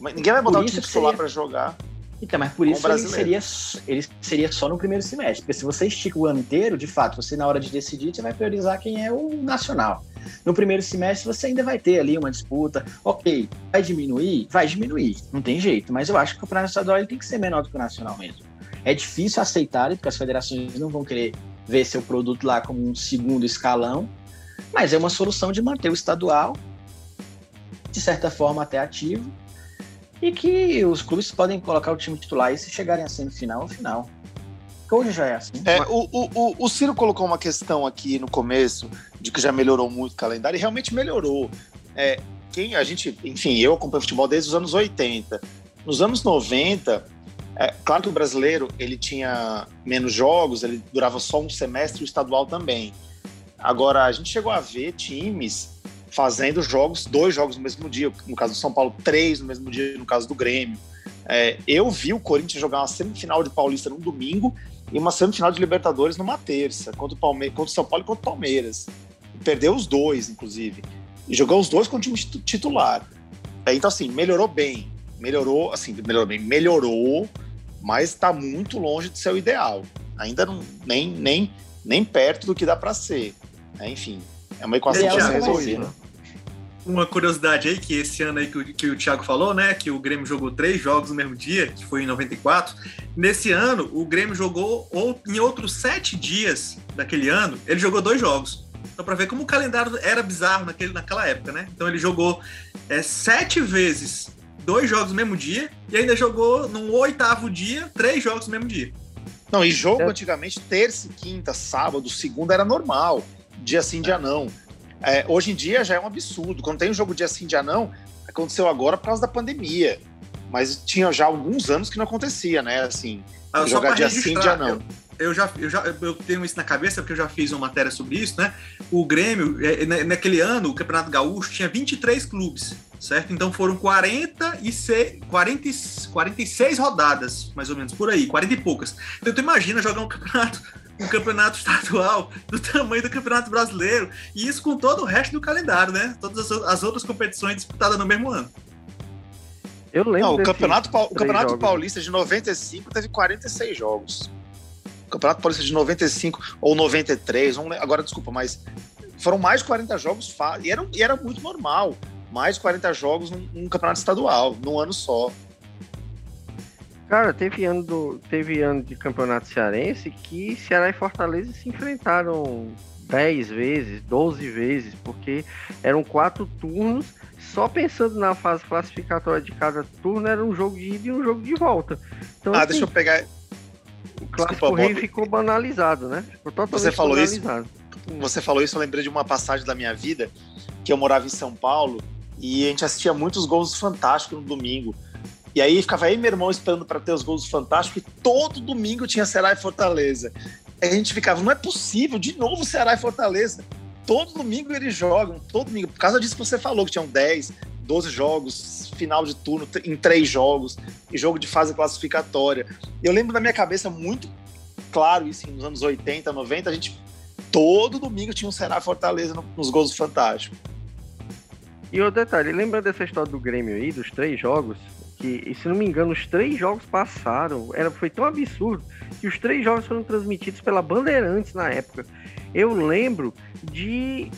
Ninguém vai botar o time titular seria... para jogar. Então, mas por isso ele seria, ele seria só no primeiro semestre. Porque se você estica o ano inteiro, de fato, você na hora de decidir, você vai priorizar quem é o nacional. No primeiro semestre você ainda vai ter ali uma disputa. Ok, vai diminuir? Vai diminuir, não tem jeito. Mas eu acho que o campeonato estadual ele tem que ser menor do que o nacional mesmo. É difícil aceitar, porque as federações não vão querer ver seu produto lá como um segundo escalão, mas é uma solução de manter o estadual, de certa forma até ativo, e que os clubes podem colocar o time titular e se chegarem a semifinal, ao final. Hoje já é assim. É, o, o, o Ciro colocou uma questão aqui no começo de que já melhorou muito o calendário, e realmente melhorou. É, quem a gente, enfim, eu acompanho futebol desde os anos 80. Nos anos 90, é, claro que o brasileiro ele tinha menos jogos, ele durava só um semestre, o estadual também. Agora, a gente chegou a ver times fazendo jogos, dois jogos no mesmo dia, no caso do São Paulo, três no mesmo dia, no caso do Grêmio. É, eu vi o Corinthians jogar uma semifinal de Paulista num domingo e uma semifinal de Libertadores numa terça, contra o, Palme contra o São Paulo e contra o Palmeiras. Perdeu os dois, inclusive. E jogou os dois com o time titular. É, então, assim, melhorou bem. Melhorou, assim, melhorou bem. Melhorou, mas está muito longe de ser o ideal. Ainda não, nem, nem, nem perto do que dá para ser. É, enfim, é uma equação que resolvida. Uma curiosidade aí, que esse ano aí que o, que o Thiago falou, né? Que o Grêmio jogou três jogos no mesmo dia, que foi em 94. Nesse ano, o Grêmio jogou ou, em outros sete dias daquele ano, ele jogou dois jogos. Então, para ver como o calendário era bizarro naquele, naquela época, né? Então, ele jogou é, sete vezes dois jogos no mesmo dia e ainda jogou no oitavo dia três jogos no mesmo dia. Não, e jogo é. antigamente, terça, quinta, sábado, segunda era normal. Dia sim, dia não. É, hoje em dia já é um absurdo. Quando tem um jogo dia sim, dia não, aconteceu agora por causa da pandemia. Mas tinha já alguns anos que não acontecia, né? Assim, ah, jogar dia sim, dia não. Eu, eu, já, eu já eu tenho isso na cabeça porque eu já fiz uma matéria sobre isso, né? O Grêmio, é, naquele ano, o Campeonato Gaúcho tinha 23 clubes, certo? Então foram 46, 40, 46 rodadas, mais ou menos, por aí, 40 e poucas. Então tu imagina jogar um campeonato um campeonato estadual do tamanho do campeonato brasileiro, e isso com todo o resto do calendário, né? Todas as, as outras competições disputadas no mesmo ano. Eu lembro. Não, o Campeonato, o campeonato jogos. Paulista de 95 teve 46 jogos. O Campeonato Paulista de 95 ou 93, agora desculpa, mas foram mais de 40 jogos e era, e era muito normal. Mais de 40 jogos num, num campeonato estadual, num ano só. Cara, teve ano, do, teve ano de campeonato cearense que Ceará e Fortaleza se enfrentaram 10 vezes, 12 vezes, porque eram quatro turnos. Só pensando na fase classificatória de cada turno, era um jogo de ida e um jogo de volta. Então, ah, assim, deixa eu pegar. O clássico rei ficou banalizado, né? Ficou totalmente você falou banalizado. Isso, você falou isso, eu lembrei de uma passagem da minha vida, que eu morava em São Paulo e a gente assistia muitos gols fantásticos no domingo. E aí ficava aí meu irmão esperando para ter os gols fantásticos e todo domingo tinha Ceará e Fortaleza. a gente ficava, não é possível, de novo Ceará e Fortaleza. Todo domingo eles jogam, todo domingo. Por causa disso que você falou, que tinham 10, 12 jogos, final de turno em três jogos, e jogo de fase classificatória. Eu lembro na minha cabeça muito claro isso nos anos 80, 90, a gente todo domingo tinha um Ceará e Fortaleza nos gols do Fantástico. E o detalhe, lembra dessa história do Grêmio aí, dos três jogos? Que, se não me engano, os três jogos passaram. Era, foi tão absurdo que os três jogos foram transmitidos pela Bandeirantes na época. Eu lembro de.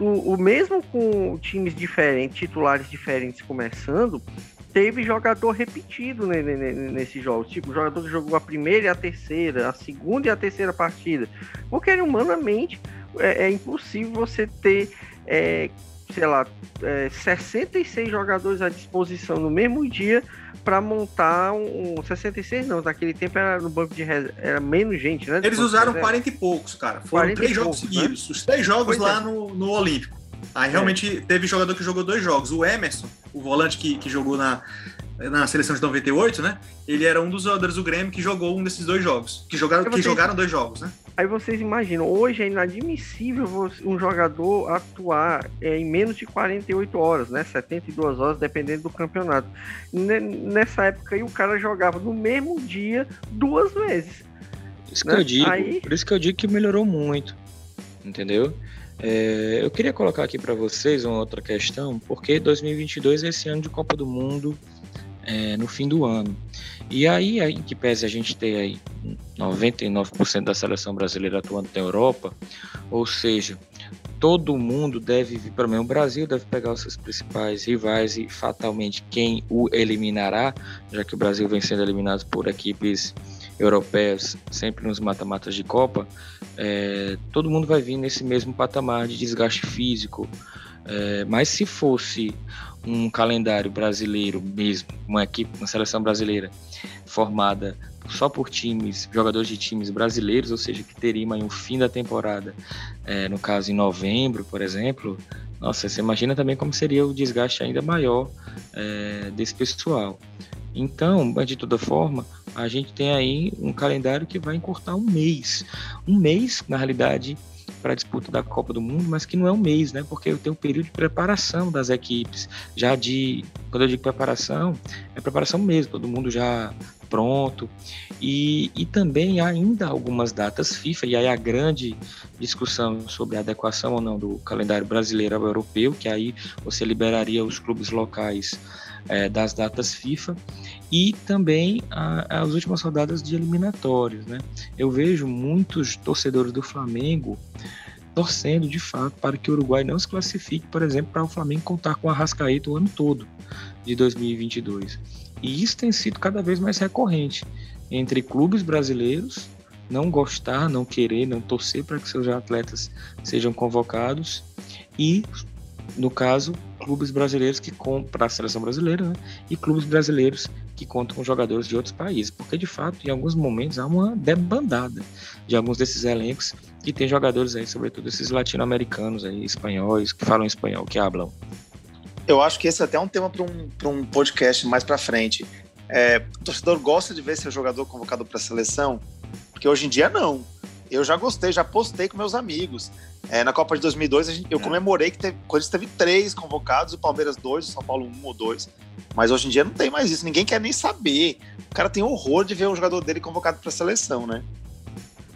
O, o mesmo com times diferentes, titulares diferentes começando, teve jogador repetido nesses jogos. Tipo, o jogador que jogou a primeira e a terceira, a segunda e a terceira partida. Porque humanamente é, é impossível você ter é, sei lá, é, 66 jogadores à disposição no mesmo dia para montar um, um, 66 não, naquele tempo era no banco de era menos gente, né? Eles usaram 40 e poucos, cara. Foram três jogos poucos, né? seguidos, né? os três jogos pois lá é. no, no Olímpico. Aí realmente é. teve jogador que jogou dois jogos. O Emerson, o volante que, que jogou na, na seleção de 98, né? Ele era um dos jogadores do Grêmio que jogou um desses dois jogos. Que jogaram, vocês, que jogaram dois jogos, né? Aí vocês imaginam, hoje é inadmissível um jogador atuar é, em menos de 48 horas, né? 72 horas, dependendo do campeonato. Nessa época aí o cara jogava no mesmo dia duas vezes. Isso né? que eu digo, aí... por isso que eu digo que melhorou muito. Entendeu? É, eu queria colocar aqui para vocês uma outra questão, porque 2022 é esse ano de Copa do Mundo é, no fim do ano. E aí, em que pese a gente ter aí 99% da seleção brasileira atuando na Europa, ou seja, todo mundo deve, pelo menos o Brasil, deve pegar os seus principais rivais e fatalmente quem o eliminará, já que o Brasil vem sendo eliminado por equipes europeias sempre nos mata-matas de Copa, é, todo mundo vai vir nesse mesmo patamar de desgaste físico. É, mas se fosse um calendário brasileiro mesmo, uma equipe, uma seleção brasileira formada só por times, jogadores de times brasileiros, ou seja, que teriam aí um fim da temporada, é, no caso em novembro, por exemplo, nossa, você imagina também como seria o desgaste ainda maior é, desse pessoal. Então, de toda forma, a gente tem aí um calendário que vai encurtar um mês. Um mês, na realidade, para a disputa da Copa do Mundo, mas que não é um mês, né? Porque eu tenho um período de preparação das equipes. Já de. Quando eu digo preparação, é preparação mesmo, todo mundo já pronto. E, e também ainda algumas datas FIFA, e aí a grande discussão sobre a adequação ou não do calendário brasileiro ao europeu, que aí você liberaria os clubes locais é, das datas FIFA e também a, as últimas rodadas de eliminatórios. Né? Eu vejo muitos torcedores do Flamengo torcendo de fato para que o Uruguai não se classifique, por exemplo, para o Flamengo contar com a Rascaeta o ano todo de 2022. E isso tem sido cada vez mais recorrente entre clubes brasileiros não gostar, não querer, não torcer para que seus atletas sejam convocados e no caso, clubes brasileiros que compram a seleção brasileira né? e clubes brasileiros que contam com jogadores de outros países, porque de fato, em alguns momentos, há uma debandada de alguns desses elencos que tem jogadores aí, sobretudo esses latino-americanos aí, espanhóis, que falam espanhol, que hablam. Eu acho que esse é até um tema para um, um podcast mais para frente. É, o torcedor gosta de ver seu jogador convocado para a seleção, porque hoje em dia não. Eu já gostei, já postei com meus amigos. É, na Copa de 2002, gente, eu é. comemorei que teve, Corinthians teve três convocados, o Palmeiras dois, o São Paulo um ou dois. Mas hoje em dia não tem mais isso, ninguém quer nem saber. O cara tem horror de ver o jogador dele convocado para a seleção, né?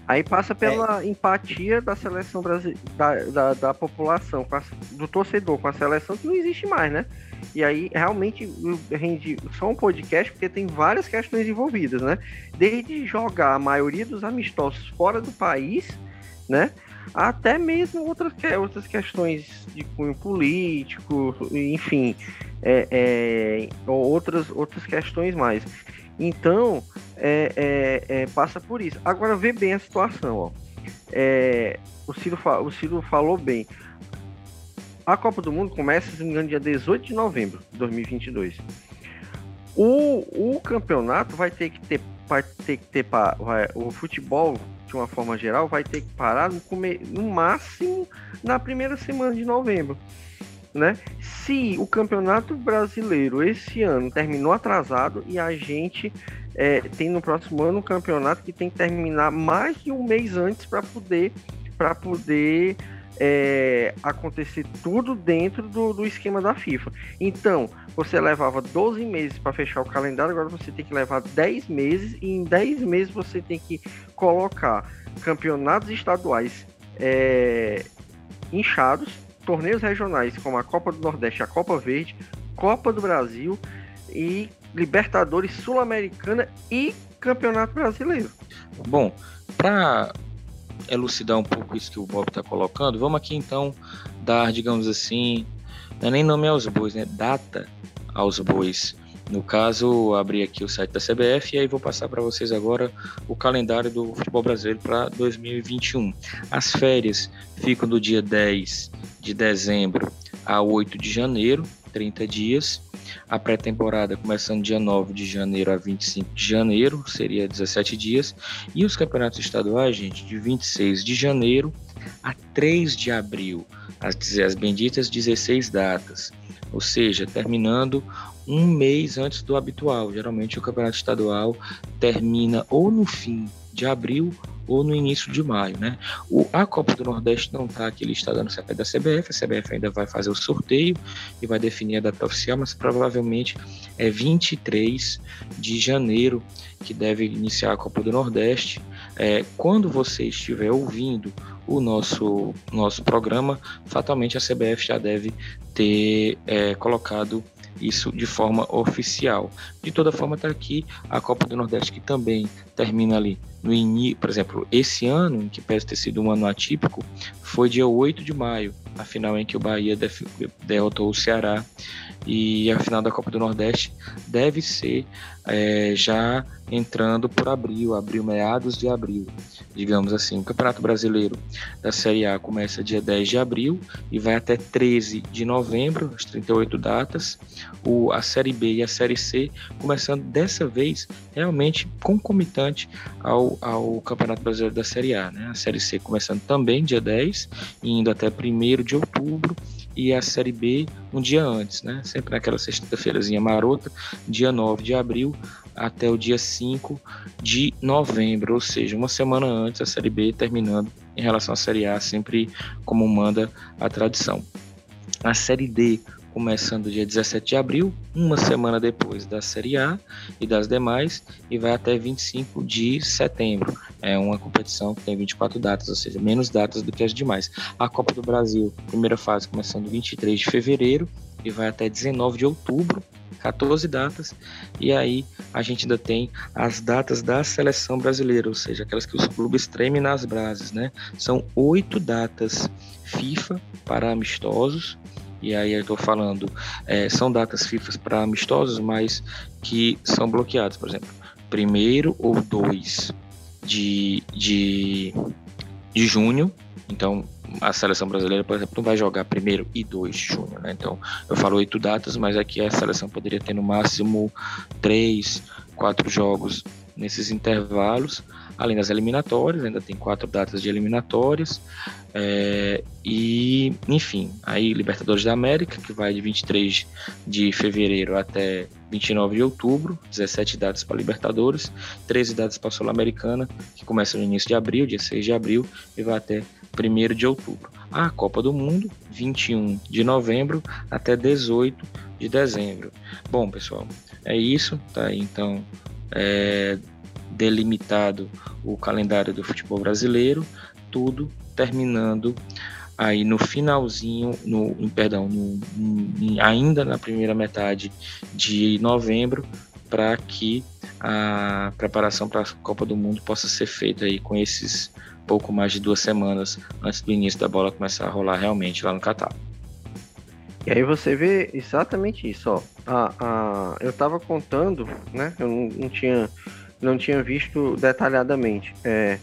Aí passa pela é. empatia da seleção brasileira, da, da, da população, a, do torcedor com a seleção, que não existe mais, né? E aí realmente rende só um podcast porque tem várias questões envolvidas, né? Desde jogar a maioria dos amistosos fora do país, né? Até mesmo outras, outras questões de cunho político, enfim, é, é, outras, outras questões mais. Então, é, é, é, passa por isso. Agora, vê bem a situação. Ó. É, o, Ciro, o Ciro falou bem. A Copa do Mundo começa, se não me engano, dia 18 de novembro de 2022. O, o campeonato vai ter que ter, vai ter que ter vai, o futebol de uma forma geral vai ter que parar no, no máximo na primeira semana de novembro, né? Se o campeonato brasileiro esse ano terminou atrasado e a gente é, tem no próximo ano um campeonato que tem que terminar mais de um mês antes para poder para poder é, acontecer tudo dentro do, do, esquema da FIFA. Então, você levava 12 meses para fechar o calendário, agora você tem que levar 10 meses, e em 10 meses você tem que colocar campeonatos estaduais é, inchados, torneios regionais como a Copa do Nordeste, a Copa Verde, Copa do Brasil e Libertadores Sul-Americana e Campeonato Brasileiro. Bom, para elucidar um pouco isso que o Bob está colocando, vamos aqui então dar, digamos assim, não é nem nome aos bois, né? Data aos bois. No caso, abri aqui o site da CBF e aí vou passar para vocês agora o calendário do futebol brasileiro para 2021. As férias ficam do dia 10 de dezembro a 8 de janeiro, 30 dias. A pré-temporada começando dia 9 de janeiro a 25 de janeiro, seria 17 dias. E os campeonatos estaduais, gente, de 26 de janeiro a 3 de abril, as, as benditas 16 datas. Ou seja, terminando um mês antes do habitual. Geralmente o campeonato estadual termina ou no fim de abril ou no início de maio, né? O, a Copa do Nordeste não está aqui listada no site da CBF, a CBF ainda vai fazer o sorteio e vai definir a data oficial, mas provavelmente é 23 de janeiro que deve iniciar a Copa do Nordeste. É, quando você estiver ouvindo o nosso, nosso programa, fatalmente a CBF já deve ter é, colocado isso de forma oficial. De toda forma, está aqui a Copa do Nordeste que também termina ali no início, por exemplo, esse ano, que parece ter sido um ano atípico, foi dia 8 de maio, a final em que o Bahia derrotou o Ceará e a final da Copa do Nordeste deve ser é, já entrando por abril, abril, meados de abril, digamos assim. O Campeonato Brasileiro da Série A começa dia 10 de abril e vai até 13 de novembro, as 38 datas. O, a Série B e a Série C começando dessa vez realmente concomitante ao, ao Campeonato Brasileiro da Série A. Né? A Série C começando também dia 10, indo até 1 de outubro e a Série B um dia antes, né? Sempre naquela sexta-feirazinha marota, dia 9 de abril até o dia 5 de novembro, ou seja, uma semana antes a Série B terminando em relação à Série A, sempre como manda a tradição. A Série D começando dia 17 de abril, uma semana depois da Série A e das demais, e vai até 25 de setembro. É uma competição que tem 24 datas, ou seja, menos datas do que as demais. A Copa do Brasil, primeira fase, começando 23 de fevereiro e vai até 19 de outubro, 14 datas, e aí a gente ainda tem as datas da seleção brasileira, ou seja, aquelas que os clubes tremem nas brasas, né? São oito datas FIFA para amistosos, e aí eu estou falando, é, são datas FIFA para amistosos, mas que são bloqueados, por exemplo, primeiro ou dois de, de, de junho, então a seleção brasileira, por exemplo, não vai jogar primeiro e 2 de junho, né? Então, eu falo oito datas, mas aqui a seleção poderia ter no máximo três, quatro jogos nesses intervalos, além das eliminatórias, ainda tem quatro datas de eliminatórias, é, e enfim, aí Libertadores da América, que vai de 23 de fevereiro até 29 de outubro, 17 datas para Libertadores, 13 datas para Sul-Americana, que começa no início de abril, dia 6 de abril, e vai até 1 de outubro. A Copa do Mundo, 21 de novembro até 18 de dezembro. Bom, pessoal, é isso, tá? Então, é, delimitado o calendário do futebol brasileiro, tudo terminando aí no finalzinho, no, perdão, no, no, ainda na primeira metade de novembro, para que a preparação para a Copa do Mundo possa ser feita aí com esses pouco mais de duas semanas antes do início da bola começar a rolar realmente lá no Catar. E aí você vê exatamente isso, ó. A, a, eu estava contando, né? Eu não, não, tinha, não tinha visto detalhadamente. É,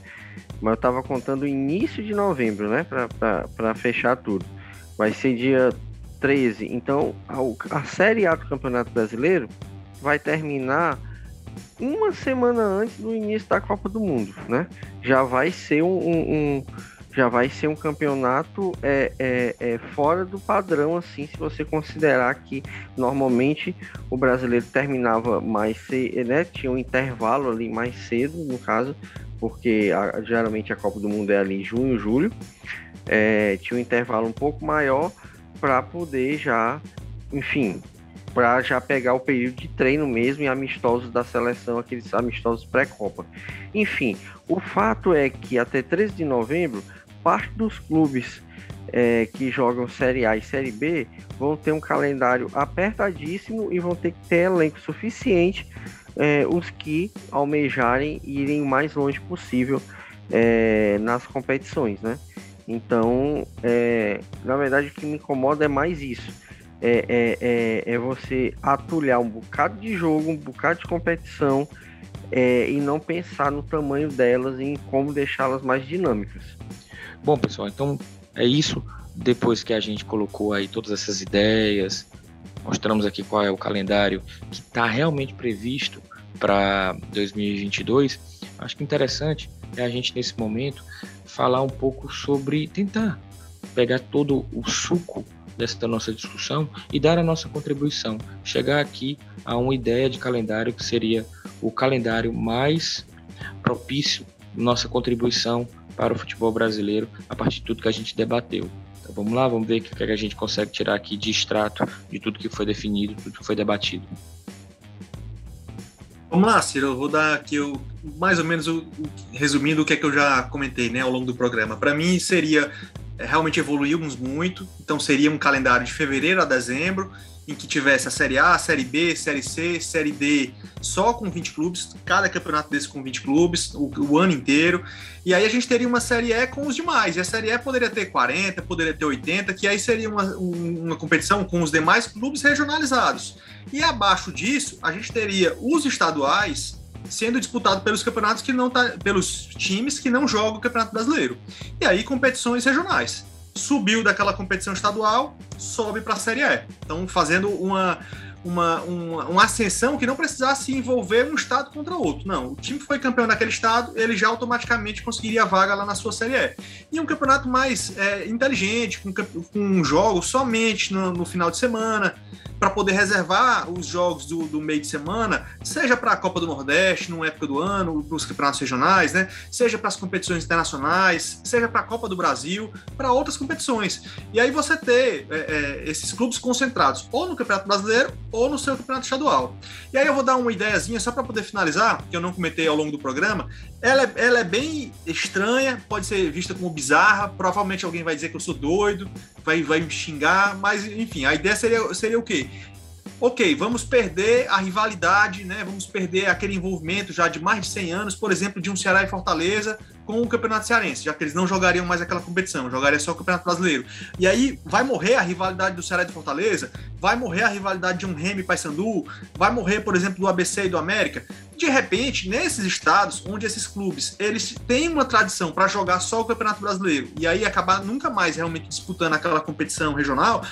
mas eu estava contando início de novembro, né? Para fechar tudo. Vai ser dia 13. Então, a, a Série A do Campeonato Brasileiro vai terminar uma semana antes do início da Copa do Mundo, né? Já vai ser um, um já vai ser um campeonato é, é, é, fora do padrão, assim, se você considerar que normalmente o brasileiro terminava mais cedo, né? Tinha um intervalo ali mais cedo, no caso, porque a, geralmente a Copa do Mundo é ali em junho, julho. É, tinha um intervalo um pouco maior para poder já, enfim, para já pegar o período de treino mesmo e amistosos da seleção, aqueles amistosos pré-copa. Enfim, o fato é que até 13 de novembro parte dos clubes é, que jogam Série A e Série B vão ter um calendário apertadíssimo e vão ter que ter elenco suficiente é, os que almejarem irem o mais longe possível é, nas competições, né? Então, é, na verdade, o que me incomoda é mais isso. É, é, é, é, você atulhar um bocado de jogo, um bocado de competição é, e não pensar no tamanho delas e em como deixá-las mais dinâmicas. Bom, pessoal, então é isso. Depois que a gente colocou aí todas essas ideias, mostramos aqui qual é o calendário que está realmente previsto para 2022. Acho que interessante é a gente nesse momento falar um pouco sobre tentar pegar todo o suco dessa nossa discussão e dar a nossa contribuição, chegar aqui a uma ideia de calendário que seria o calendário mais propício nossa contribuição para o futebol brasileiro a partir de tudo que a gente debateu. Então vamos lá, vamos ver o que a gente consegue tirar aqui de extrato de tudo que foi definido, tudo que foi debatido. Vamos lá, Ciro, eu vou dar aqui o, mais ou menos o, resumindo o que é que eu já comentei né, ao longo do programa. Para mim seria é, realmente evoluímos muito, então seria um calendário de fevereiro a dezembro em que tivesse a Série A, Série B, Série C, Série D, só com 20 clubes, cada campeonato desse com 20 clubes, o, o ano inteiro. E aí a gente teria uma Série E com os demais. E a Série E poderia ter 40, poderia ter 80, que aí seria uma, uma competição com os demais clubes regionalizados. E abaixo disso, a gente teria os estaduais sendo disputado pelos campeonatos que não tá, pelos times que não jogam o Campeonato Brasileiro. E aí competições regionais. Subiu daquela competição estadual, sobe para a Série E. Então fazendo uma uma, uma, uma, ascensão que não precisasse envolver um estado contra outro. Não, o time foi campeão daquele estado, ele já automaticamente conseguiria a vaga lá na sua Série E. E um campeonato mais é, inteligente, com, com jogos somente no, no final de semana, para poder reservar os jogos do, do meio de semana, seja para a Copa do Nordeste, numa época do ano, para os campeonatos regionais, né? seja para as competições internacionais, seja para a Copa do Brasil, para outras competições. E aí você ter é, é, esses clubes concentrados ou no Campeonato Brasileiro ou no seu campeonato estadual. E aí eu vou dar uma ideiazinha só para poder finalizar, que eu não comentei ao longo do programa. Ela é, ela é bem estranha, pode ser vista como bizarra, provavelmente alguém vai dizer que eu sou doido, vai, vai me xingar, mas enfim, a ideia seria, seria o quê? ok, vamos perder a rivalidade, né? Vamos perder aquele envolvimento já de mais de 100 anos, por exemplo, de um Ceará e Fortaleza com o Campeonato Cearense, já que eles não jogariam mais aquela competição, jogaria só o Campeonato Brasileiro. E aí vai morrer a rivalidade do Ceará e do Fortaleza, vai morrer a rivalidade de um Remy e Paysandu, vai morrer, por exemplo, do ABC e do América. De repente, nesses estados onde esses clubes eles têm uma tradição para jogar só o Campeonato Brasileiro e aí acabar nunca mais realmente disputando aquela competição regional,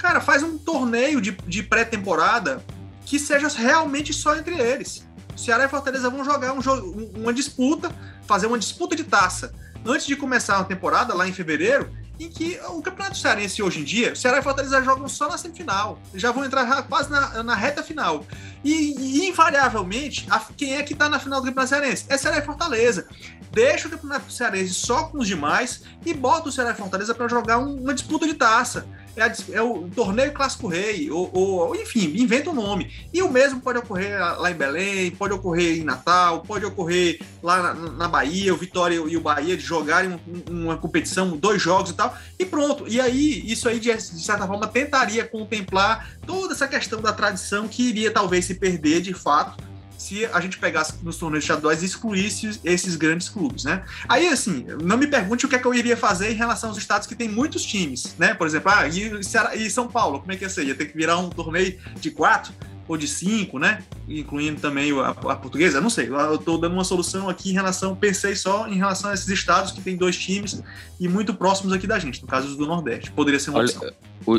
Cara, faz um torneio de, de pré-temporada que seja realmente só entre eles. Ceará e Fortaleza vão jogar um jogo, uma disputa, fazer uma disputa de taça antes de começar a temporada, lá em fevereiro, em que o Campeonato Cearense hoje em dia, Ceará e Fortaleza jogam só na semifinal, já vão entrar quase na, na reta final. E, e invariavelmente, a, quem é que está na final do Campeonato Cearense? É Ceará e Fortaleza. Deixa o Campeonato Cearense só com os demais e bota o Ceará e Fortaleza para jogar um, uma disputa de taça é, a, é o torneio Clássico Rei, ou, ou, enfim, inventa um nome. E o mesmo pode ocorrer lá em Belém, pode ocorrer em Natal, pode ocorrer lá na, na Bahia, o Vitória e o Bahia de jogarem uma competição, dois jogos e tal, e pronto. E aí, isso aí, de, de certa forma, tentaria contemplar toda essa questão da tradição que iria talvez se perder de fato se a gente pegasse nos torneios estaduais e excluísse esses grandes clubes, né? Aí, assim, não me pergunte o que é que eu iria fazer em relação aos estados que tem muitos times, né? Por exemplo, ah, e, e São Paulo, como é que ia ser? Ia ter que virar um torneio de quatro? Ou de cinco, né? Incluindo também a, a portuguesa, não sei. Eu estou dando uma solução aqui em relação, pensei só em relação a esses estados que tem dois times e muito próximos aqui da gente, no caso do Nordeste. Poderia ser uma Olha, opção.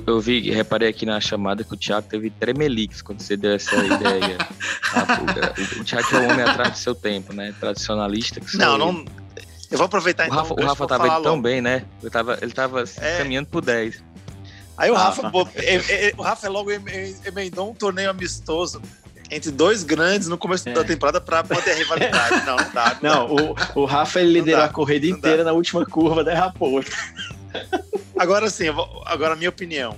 Eu vi, reparei aqui na chamada que o Thiago teve tremelix quando você deu essa ideia. o, Thiago é um homem atrás do seu tempo, né? Tradicionalista que Não, não. Eu vou aproveitar o então. Rafa, o Rafa tava indo tão bem, né? Eu tava, ele tava é... caminhando pro 10. Aí o ah, Rafa, ah, é, é, o Rafa logo emendou um torneio amistoso entre dois grandes no começo é. da temporada para manter a rivalidade. Não, não dá. Não, não o, o Rafa ele liderou a corrida inteira na última curva da Raposa. Agora sim, agora a minha opinião.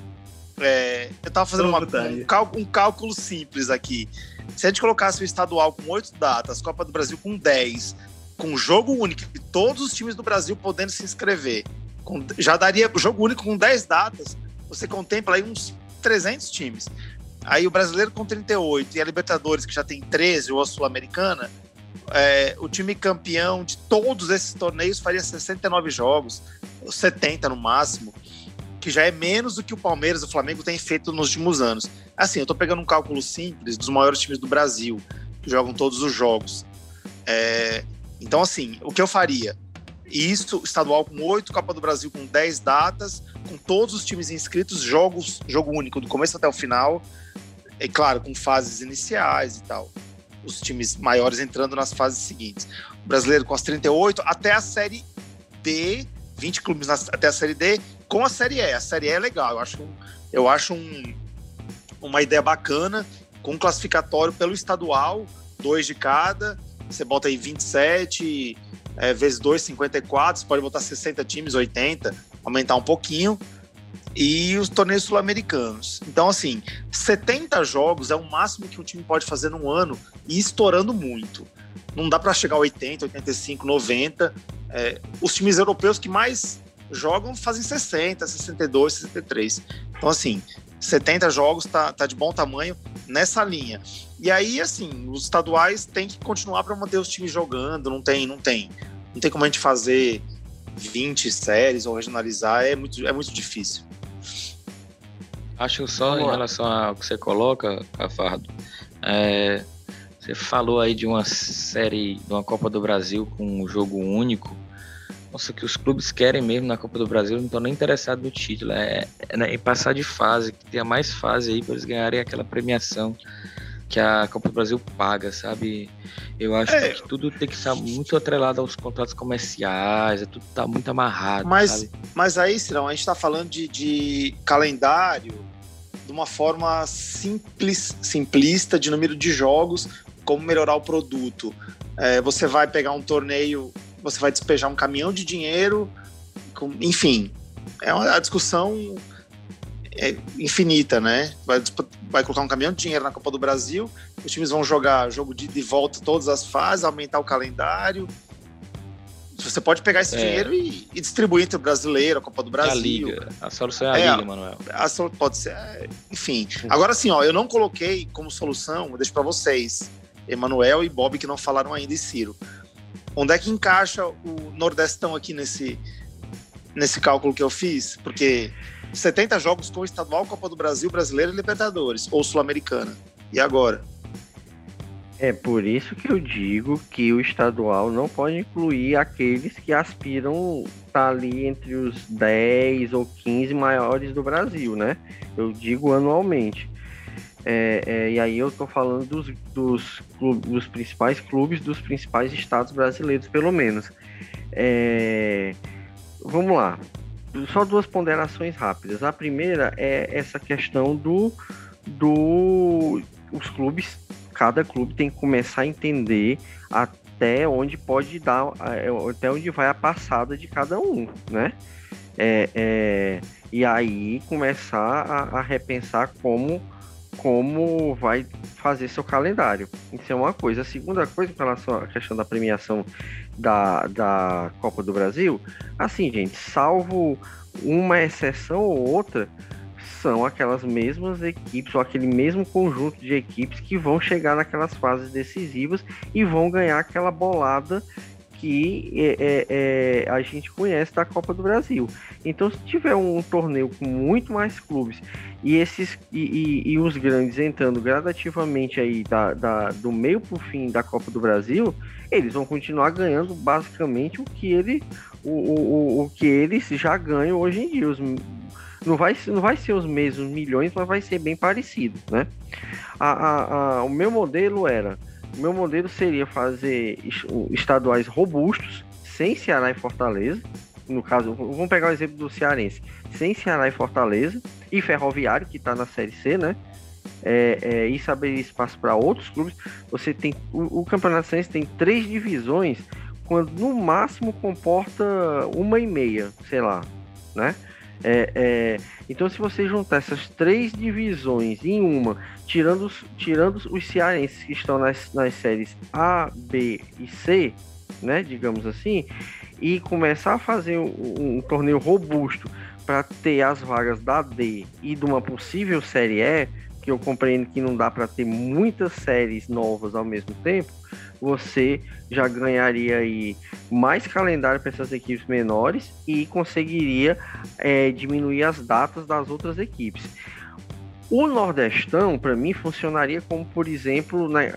É, eu tava fazendo uma, um, cálculo, um, cálculo simples aqui. Se a gente colocasse o estadual com oito datas, Copa do Brasil com 10, com jogo único, e todos os times do Brasil podendo se inscrever, com, já daria jogo único com 10 datas, você contempla aí uns 300 times. Aí o brasileiro com 38 e a Libertadores, que já tem 13, ou a Sul-Americana, é, o time campeão de todos esses torneios faria 69 jogos, 70 no máximo, que já é menos do que o Palmeiras e o Flamengo têm feito nos últimos anos. Assim, eu tô pegando um cálculo simples dos maiores times do Brasil, que jogam todos os jogos. É, então, assim, o que eu faria? Isso, estadual com 8, Copa do Brasil com 10 datas, com todos os times inscritos, jogos, jogo único do começo até o final, e claro, com fases iniciais e tal. Os times maiores entrando nas fases seguintes. O brasileiro com as 38 até a Série D, 20 clubes na, até a Série D, com a Série E. A Série E é legal, eu acho, eu acho um, uma ideia bacana, com classificatório pelo estadual, dois de cada, você bota aí 27 é, vezes 2, 54, você pode botar 60 times, 80, aumentar um pouquinho. E os torneios sul-americanos. Então, assim, 70 jogos é o máximo que um time pode fazer num ano e estourando muito. Não dá para chegar a 80, 85, 90. É, os times europeus que mais jogam, fazem 60, 62, 63. Então, assim, 70 jogos tá, tá de bom tamanho nessa linha. E aí, assim, os estaduais têm que continuar para manter os times jogando, não tem, não tem. Não tem como a gente fazer 20 séries ou regionalizar, é muito, é muito difícil. Acho só em relação ao que você coloca, Cafardo, é, você falou aí de uma série, de uma Copa do Brasil com um jogo único. Nossa, que os clubes querem mesmo na Copa do Brasil, não estão nem interessados no título, é, é, em passar de fase, que tenha mais fase aí para eles ganharem aquela premiação que a Copa do Brasil paga, sabe? Eu acho é. que tudo tem que estar muito atrelado aos contratos comerciais, é tudo tá muito amarrado. Mas, sabe? mas aí, Cirão, a gente está falando de, de, calendário de uma forma simples, simplista de número de jogos, como melhorar o produto. É, você vai pegar um torneio você vai despejar um caminhão de dinheiro, com, enfim, é uma discussão é infinita, né? Vai, vai colocar um caminhão de dinheiro na Copa do Brasil, os times vão jogar jogo de, de volta todas as fases, aumentar o calendário. Você pode pegar esse é. dinheiro e, e, distribuir entre o brasileiro, a Copa do Brasil. A Liga. A solução é a é, Liga, Manuel. A, a, pode ser. É, enfim. Agora sim, ó, eu não coloquei como solução, eu deixo para vocês, Emanuel e Bob, que não falaram ainda, e Ciro. Onde é que encaixa o Nordestão aqui nesse, nesse cálculo que eu fiz? Porque 70 jogos com estadual, Copa do Brasil, Brasileiro e Libertadores, ou Sul-Americana. E agora? É por isso que eu digo que o estadual não pode incluir aqueles que aspiram estar ali entre os 10 ou 15 maiores do Brasil, né? Eu digo anualmente. É, é, e aí eu estou falando dos, dos, clubes, dos, principais clubes dos principais estados brasileiros, pelo menos. É, vamos lá. Só duas ponderações rápidas. A primeira é essa questão do, do os clubes, cada clube tem que começar a entender até onde pode dar, é, até onde vai a passada de cada um, né? É, é, e aí começar a, a repensar como como vai fazer seu calendário. Isso é uma coisa. A segunda coisa, em relação à questão da premiação da, da Copa do Brasil, assim, gente, salvo uma exceção ou outra, são aquelas mesmas equipes ou aquele mesmo conjunto de equipes que vão chegar naquelas fases decisivas e vão ganhar aquela bolada que é, é, é, a gente conhece da Copa do Brasil. Então, se tiver um, torneio com muito mais clubes e esses e, e, e os grandes entrando gradativamente aí da, da do meio para o fim da Copa do Brasil, eles vão continuar ganhando basicamente o que ele o, o, o que eles já ganham hoje em dia. Os, não vai, não vai ser os mesmos milhões, mas vai ser bem parecido, né? A, a, a, o meu modelo era o meu modelo seria fazer estaduais robustos, sem Ceará e Fortaleza. No caso, vamos pegar o exemplo do Cearense, sem Ceará e Fortaleza, e Ferroviário, que está na Série C, né? É, é, e abrir espaço para outros clubes. Você tem o, o Campeonato Cearense tem três divisões, quando no máximo comporta uma e meia, sei lá, né? É, é, então, se você juntar essas três divisões em uma, tirando os, tirando os cearenses que estão nas, nas séries A, B e C, né, digamos assim, e começar a fazer um, um torneio robusto para ter as vagas da D e de uma possível série E, que eu compreendo que não dá para ter muitas séries novas ao mesmo tempo, você já ganharia aí mais calendário para essas equipes menores e conseguiria é, diminuir as datas das outras equipes. O Nordestão, para mim, funcionaria como, por exemplo, né,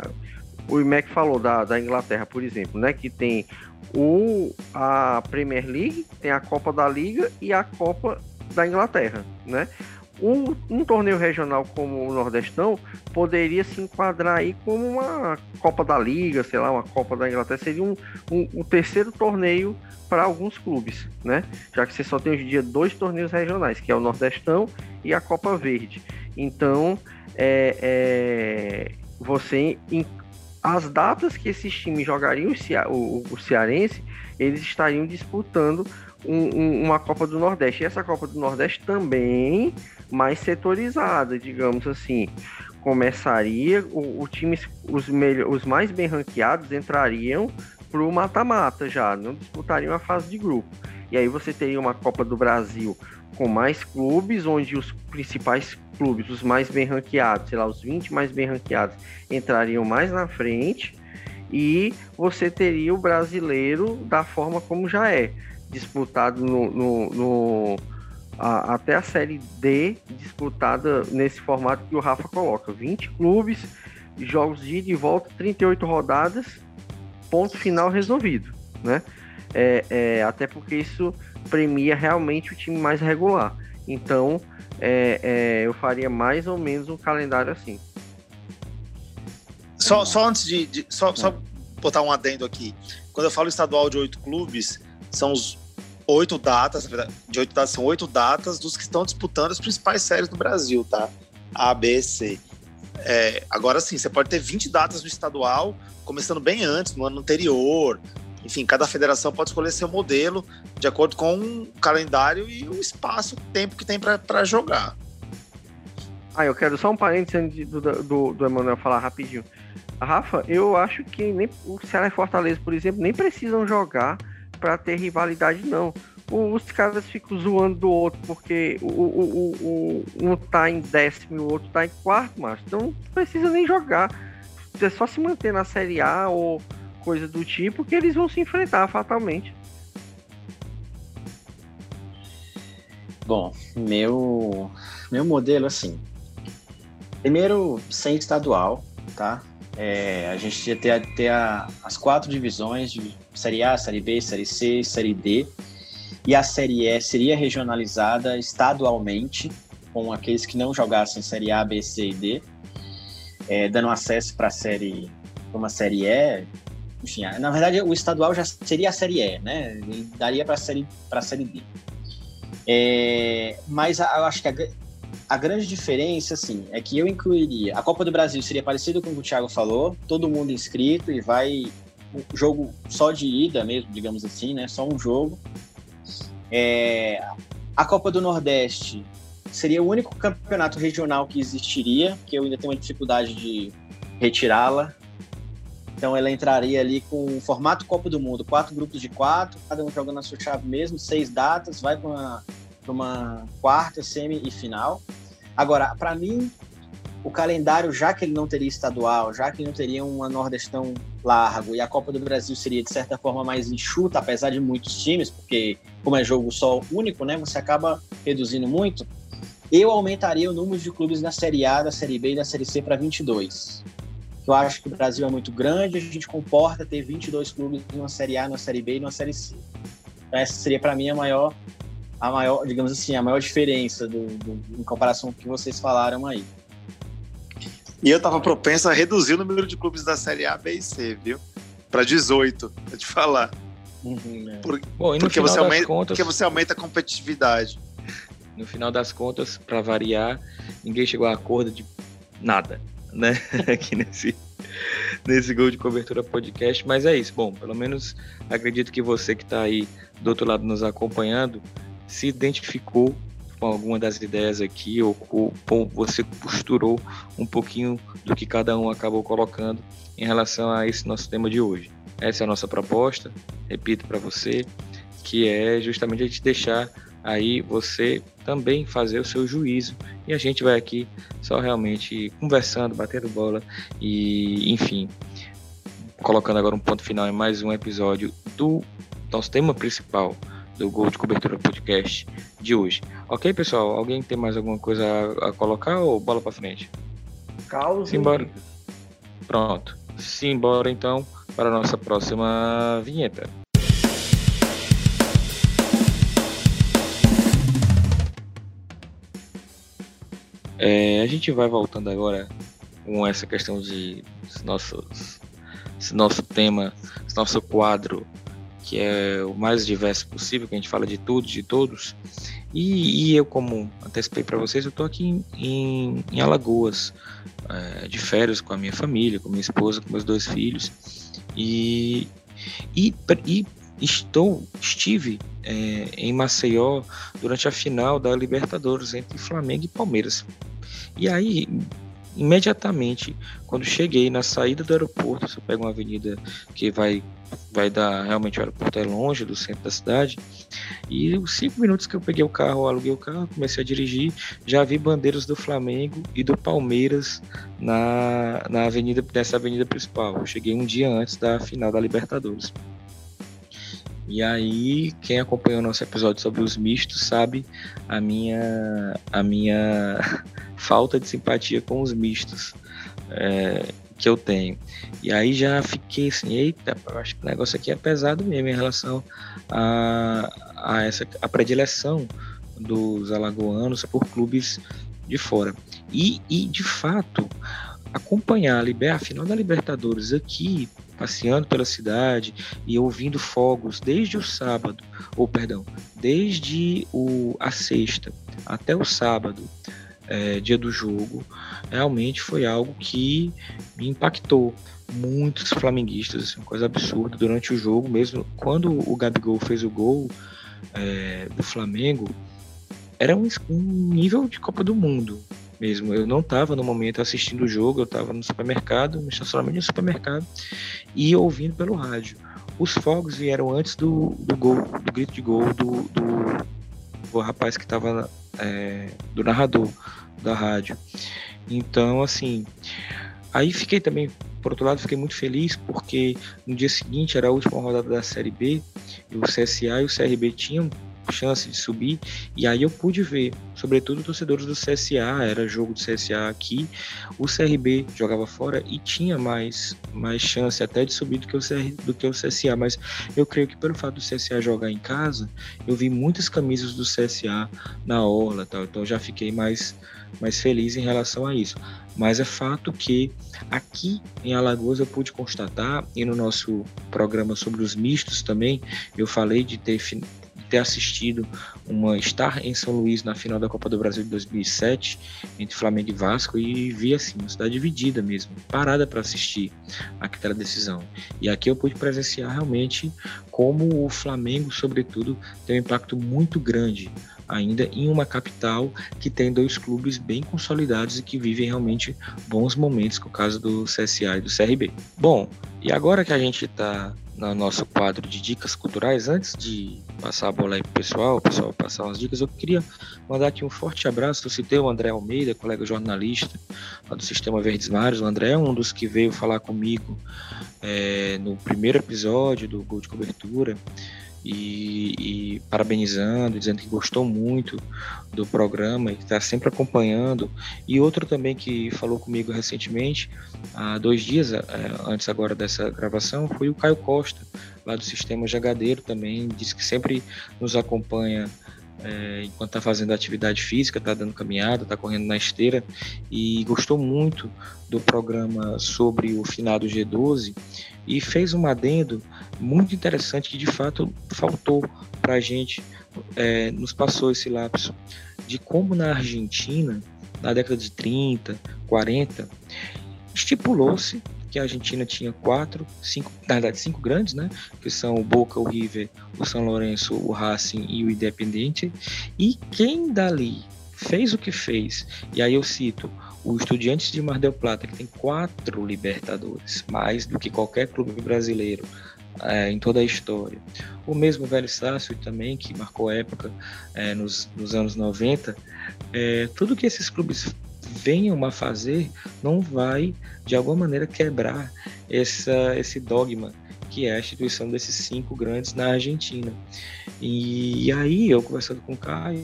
o IMEC falou da, da Inglaterra, por exemplo, né, que tem o, a Premier League, tem a Copa da Liga e a Copa da Inglaterra, né? Um, um, torneio regional como o Nordestão poderia se enquadrar aí como uma Copa da Liga, sei lá, uma Copa da Inglaterra, seria um, um, um terceiro torneio para alguns clubes, né? Já que você só tem hoje em dia dois torneios regionais, que é o Nordestão e a Copa Verde. Então, é, é, você as datas que esses times jogariam o, o, o Cearense, eles estariam disputando um, um, uma Copa do Nordeste. E essa Copa do Nordeste também mais setorizada, digamos assim. Começaria, o, o times, os, melhor, os mais bem ranqueados entrariam para o mata-mata já, não disputariam a fase de grupo. E aí você teria uma Copa do Brasil com mais clubes, onde os principais clubes, os mais bem ranqueados, sei lá, os 20 mais bem ranqueados, entrariam mais na frente. E você teria o brasileiro da forma como já é, disputado no, no a, até a Série D, disputada nesse formato que o Rafa coloca: 20 clubes, jogos de ida e volta, 38 rodadas, ponto final resolvido, né? É, é, até porque isso premia realmente o time mais regular. Então, é, é, eu faria mais ou menos um calendário assim. Só, só antes de. de só, só botar um adendo aqui. Quando eu falo estadual de oito clubes, são os oito datas, de oito datas, são oito datas dos que estão disputando as principais séries do Brasil, tá? A, B, C. É, agora sim, você pode ter 20 datas no estadual, começando bem antes, no ano anterior, enfim, cada federação pode escolher seu modelo de acordo com o calendário e o espaço, o tempo que tem para jogar. Ah, eu quero só um parênteses do, do, do Emanuel falar rapidinho. Rafa, eu acho que nem o Ceará e Fortaleza, por exemplo, nem precisam jogar para ter rivalidade, não. Os caras ficam zoando do outro, porque o, o, o, o, um tá em décimo e o outro tá em quarto, mas então não precisa nem jogar. É só se manter na Série A ou coisa do tipo, que eles vão se enfrentar fatalmente. Bom, meu, meu modelo, assim. Primeiro, sem estadual, tá? É, a gente ia ter, ter a, as quatro divisões de Série A, Série B, Série C, Série D. E a Série E seria regionalizada estadualmente, com aqueles que não jogassem Série A, B, C e D, é, dando acesso para série, uma Série E, enfim, na verdade o estadual já seria a série E, né? Ele daria para série para série B. É, mas eu acho que a, a, grande diferença, assim, é que eu incluiria a Copa do Brasil seria parecido com o que o Thiago falou, todo mundo inscrito e vai jogo só de ida mesmo, digamos assim, né? Só um jogo. É, a Copa do Nordeste seria o único campeonato regional que existiria, que eu ainda tenho uma dificuldade de retirá-la então ela entraria ali com o formato Copa do Mundo, quatro grupos de quatro, cada um jogando a sua chave mesmo, seis datas, vai para uma, uma quarta, semi e final. Agora, para mim, o calendário, já que ele não teria estadual, já que não teria uma Nordestão largo e a Copa do Brasil seria de certa forma mais enxuta, apesar de muitos times, porque como é jogo só único, né, você acaba reduzindo muito. Eu aumentaria o número de clubes na Série A, da Série B e da Série C para 22. Eu acho que o Brasil é muito grande, a gente comporta ter 22 clubes numa Série A, numa Série B e numa Série C. Então, essa seria para mim a maior, a maior, digamos assim, a maior diferença do, do, em comparação com o que vocês falaram aí. E eu tava propenso a reduzir o número de clubes da Série A, B e C, viu? Para 18, pra te falar. Uhum, é. Por, Bom, porque, você aumenta, contas, porque você aumenta a competitividade. No final das contas, para variar, ninguém chegou a acordo de nada né? Aqui nesse, nesse gol de cobertura podcast. Mas é isso. Bom, pelo menos acredito que você que está aí do outro lado nos acompanhando se identificou com alguma das ideias aqui ou com, você costurou um pouquinho do que cada um acabou colocando em relação a esse nosso tema de hoje. Essa é a nossa proposta, repito para você, que é justamente a gente deixar aí você também fazer o seu juízo e a gente vai aqui só realmente conversando, batendo bola e, enfim, colocando agora um ponto final em mais um episódio do nosso tema principal do Gol de Cobertura Podcast de hoje. Ok, pessoal? Alguém tem mais alguma coisa a, a colocar ou bola para frente? Caos. Simbora. Pronto. Simbora então para a nossa próxima vinheta. É, a gente vai voltando agora com essa questão de nossos, nosso tema, nosso quadro, que é o mais diverso possível, que a gente fala de tudo, de todos. E, e eu, como antecipei para vocês, eu estou aqui em, em, em Alagoas, é, de férias com a minha família, com minha esposa, com meus dois filhos. E, e, e estou, estive é, em Maceió durante a final da Libertadores entre Flamengo e Palmeiras. E aí, imediatamente, quando cheguei na saída do aeroporto, você pega uma avenida que vai, vai dar, realmente o aeroporto é longe do centro da cidade, e os cinco minutos que eu peguei o carro, aluguei o carro, comecei a dirigir, já vi bandeiras do Flamengo e do Palmeiras na, na avenida, nessa avenida principal. Eu cheguei um dia antes da final da Libertadores. E aí, quem acompanhou nosso episódio sobre os mistos sabe a minha, a minha falta de simpatia com os mistos é, que eu tenho. E aí já fiquei assim, eita, eu acho que o negócio aqui é pesado mesmo em relação a, a essa a predileção dos alagoanos por clubes de fora. E, e de fato, acompanhar a, liber, a final da Libertadores aqui passeando pela cidade e ouvindo fogos desde o sábado, ou perdão, desde o, a sexta até o sábado, é, dia do jogo, realmente foi algo que me impactou. Muitos flamenguistas, assim, uma coisa absurda durante o jogo, mesmo quando o Gabigol fez o gol é, do Flamengo, era um, um nível de Copa do Mundo mesmo. Eu não estava no momento assistindo o jogo, eu estava no supermercado, no estacionamento do supermercado, e ouvindo pelo rádio. Os fogos vieram antes do, do gol, do grito de gol do, do, do rapaz que estava é, do narrador da rádio. Então, assim, aí fiquei também, por outro lado, fiquei muito feliz porque no dia seguinte era a última rodada da Série B e o CSA e o CRB tinham chance de subir. E aí eu pude ver, sobretudo torcedores do CSA, era jogo do CSA aqui, o CRB jogava fora e tinha mais, mais chance até de subir do que, o CR, do que o CSA. Mas eu creio que pelo fato do CSA jogar em casa, eu vi muitas camisas do CSA na orla, tal, então já fiquei mais, mais feliz em relação a isso. Mas é fato que aqui em Alagoas eu pude constatar, e no nosso programa sobre os mistos também, eu falei de ter ter assistido uma estar em São Luís na final da Copa do Brasil de 2007 entre Flamengo e Vasco e vi assim uma cidade dividida mesmo, parada para assistir aquela decisão. E aqui eu pude presenciar realmente como o Flamengo, sobretudo, tem um impacto muito grande ainda em uma capital que tem dois clubes bem consolidados e que vivem realmente bons momentos, com o caso do CSA e do CRB. Bom, e agora que a gente está no nosso quadro de dicas culturais, antes de passar a bola aí pro pessoal, o pessoal passar umas dicas, eu queria mandar aqui um forte abraço. Eu citei o André Almeida, colega jornalista do Sistema Verdes Mares. O André é um dos que veio falar comigo é, no primeiro episódio do Gol de Cobertura e, e, parabenizando, dizendo que gostou muito do programa e está sempre acompanhando. E outro também que falou comigo recentemente, há dois dias é, antes agora dessa gravação, foi o Caio Costa, lá do Sistema Jagadeiro também, disse que sempre nos acompanha é, enquanto está fazendo atividade física, está dando caminhada, está correndo na esteira. E gostou muito do programa sobre o final do G12 e fez um adendo muito interessante que de fato faltou para a gente, é, nos passou esse lapso, de como na Argentina, na década de 30, 40, estipulou-se que a Argentina tinha quatro, cinco, na verdade cinco grandes, né? Que são o Boca, o River, o São Lourenço, o Racing e o Independiente. E quem dali fez o que fez, e aí eu cito o Estudiantes de Mar del Plata, que tem quatro Libertadores, mais do que qualquer clube brasileiro é, em toda a história. O mesmo Velho Sácio também, que marcou época é, nos, nos, anos 90. É, tudo que esses clubes venham a fazer não vai, de alguma maneira, quebrar essa, esse dogma que é a instituição desses cinco grandes na Argentina. E, e, aí eu conversando com o Caio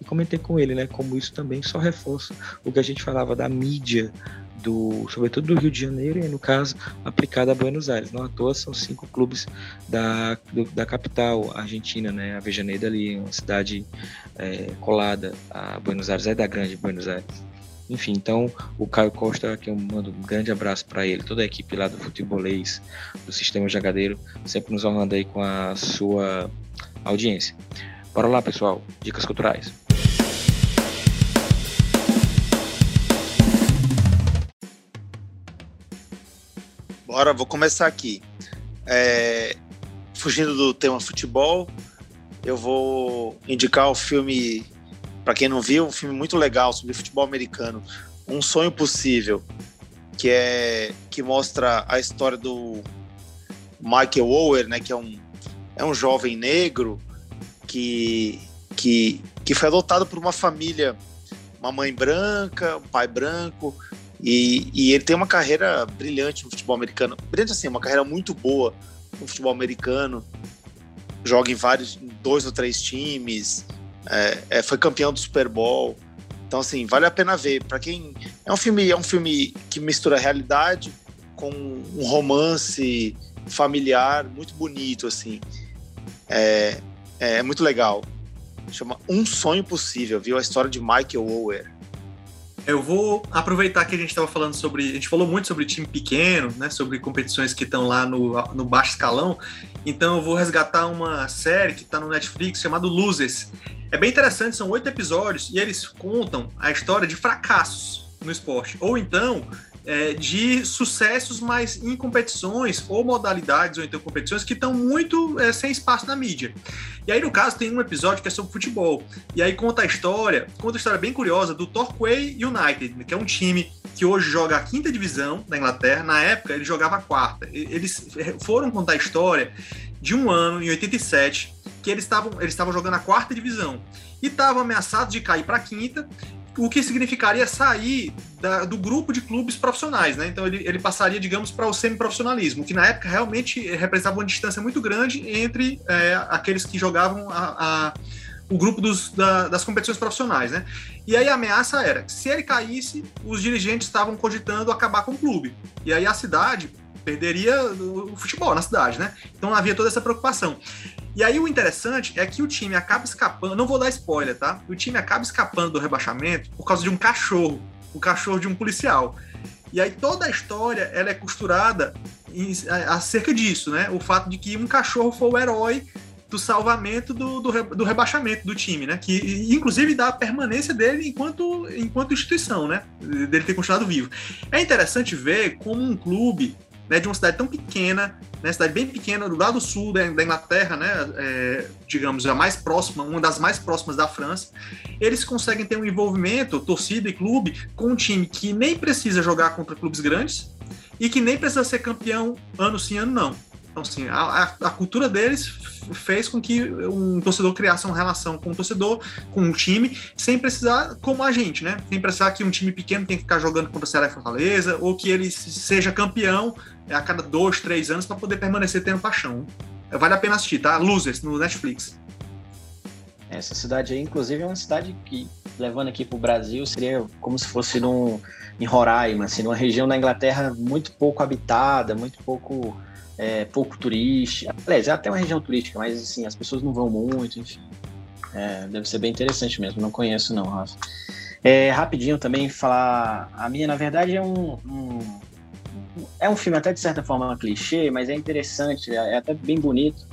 e comentei com ele, né, como isso também só reforça o que a gente falava da mídia do, sobretudo do Rio de Janeiro e no caso aplicada a Buenos Aires. Não à toa são cinco clubes da, do, da capital argentina, né, a Vejaneira ali, uma cidade é, colada a Buenos Aires, é da grande Buenos Aires. Enfim, então o Caio Costa, que eu mando um grande abraço para ele, toda a equipe lá do futebolês, do Sistema Jagadeiro, sempre nos honrando aí com a sua audiência. Bora lá, pessoal, dicas culturais. Bora, vou começar aqui. É, fugindo do tema futebol, eu vou indicar o filme para quem não viu, um filme muito legal sobre futebol americano, Um Sonho Possível, que é que mostra a história do Michael Ower, né, que é um, é um jovem negro que, que, que foi adotado por uma família, uma mãe branca, um pai branco, e, e ele tem uma carreira brilhante no futebol americano. Brilhante assim, uma carreira muito boa no futebol americano. Joga em vários, dois ou três times, é, é, foi campeão do Super Bowl. Então, assim, vale a pena ver. Para quem. É um filme, é um filme que mistura realidade com um romance familiar muito bonito, assim. É, é muito legal. Chama Um Sonho Possível, viu? A história de Michael Ower. Eu vou aproveitar que a gente estava falando sobre. A gente falou muito sobre time pequeno, né? Sobre competições que estão lá no, no baixo escalão. Então eu vou resgatar uma série que está no Netflix chamada Losers. É bem interessante, são oito episódios e eles contam a história de fracassos no esporte. Ou então é, de sucessos, mas em competições ou modalidades ou então competições que estão muito é, sem espaço na mídia. E aí, no caso, tem um episódio que é sobre futebol. E aí conta a história, conta a história bem curiosa do Torquay United, que é um time que hoje joga a quinta divisão da Inglaterra. Na época, ele jogava a quarta. Eles foram contar a história de um ano, em 87, que eles estavam eles jogando a quarta divisão e estavam ameaçados de cair para a quinta o que significaria sair da, do grupo de clubes profissionais, né? Então ele, ele passaria, digamos, para o semiprofissionalismo, que na época realmente representava uma distância muito grande entre é, aqueles que jogavam a, a, o grupo dos, da, das competições profissionais, né? E aí a ameaça era que se ele caísse, os dirigentes estavam cogitando acabar com o clube. E aí a cidade perderia o futebol na cidade, né? Então havia toda essa preocupação. E aí o interessante é que o time acaba escapando, não vou dar spoiler, tá? O time acaba escapando do rebaixamento por causa de um cachorro, o cachorro de um policial. E aí toda a história ela é costurada em, acerca disso, né? O fato de que um cachorro foi o herói do salvamento do, do, do, rebaixamento do time, né? Que inclusive dá a permanência dele enquanto, enquanto instituição, né? Dele ter continuado vivo. É interessante ver como um clube né, de uma cidade tão pequena, né, cidade bem pequena, do lado sul da, da Inglaterra, né, é, digamos, a mais próxima, uma das mais próximas da França, eles conseguem ter um envolvimento, torcida e clube, com um time que nem precisa jogar contra clubes grandes e que nem precisa ser campeão ano sim, ano não. Então, assim, a, a, cultura deles fez com que um torcedor criasse uma relação com o torcedor, com um time, sem precisar, como a gente, né? Sem precisar que um time pequeno tenha que ficar jogando contra o Ceará e Fortaleza, ou que ele seja campeão a cada dois, três anos para poder permanecer tendo paixão. Vale a pena assistir, tá? Losers, no Netflix. Essa cidade aí, inclusive, é uma cidade que, levando aqui para o Brasil, seria como se fosse num, em Roraima, assim, numa região da Inglaterra muito pouco habitada, muito pouco é, pouco turística. Aliás, é até uma região turística, mas assim, as pessoas não vão muito, enfim. É, deve ser bem interessante mesmo, não conheço não, Rafa. É, rapidinho também falar, a minha na verdade é um, um, é um filme até de certa forma clichê, mas é interessante, é, é até bem bonito,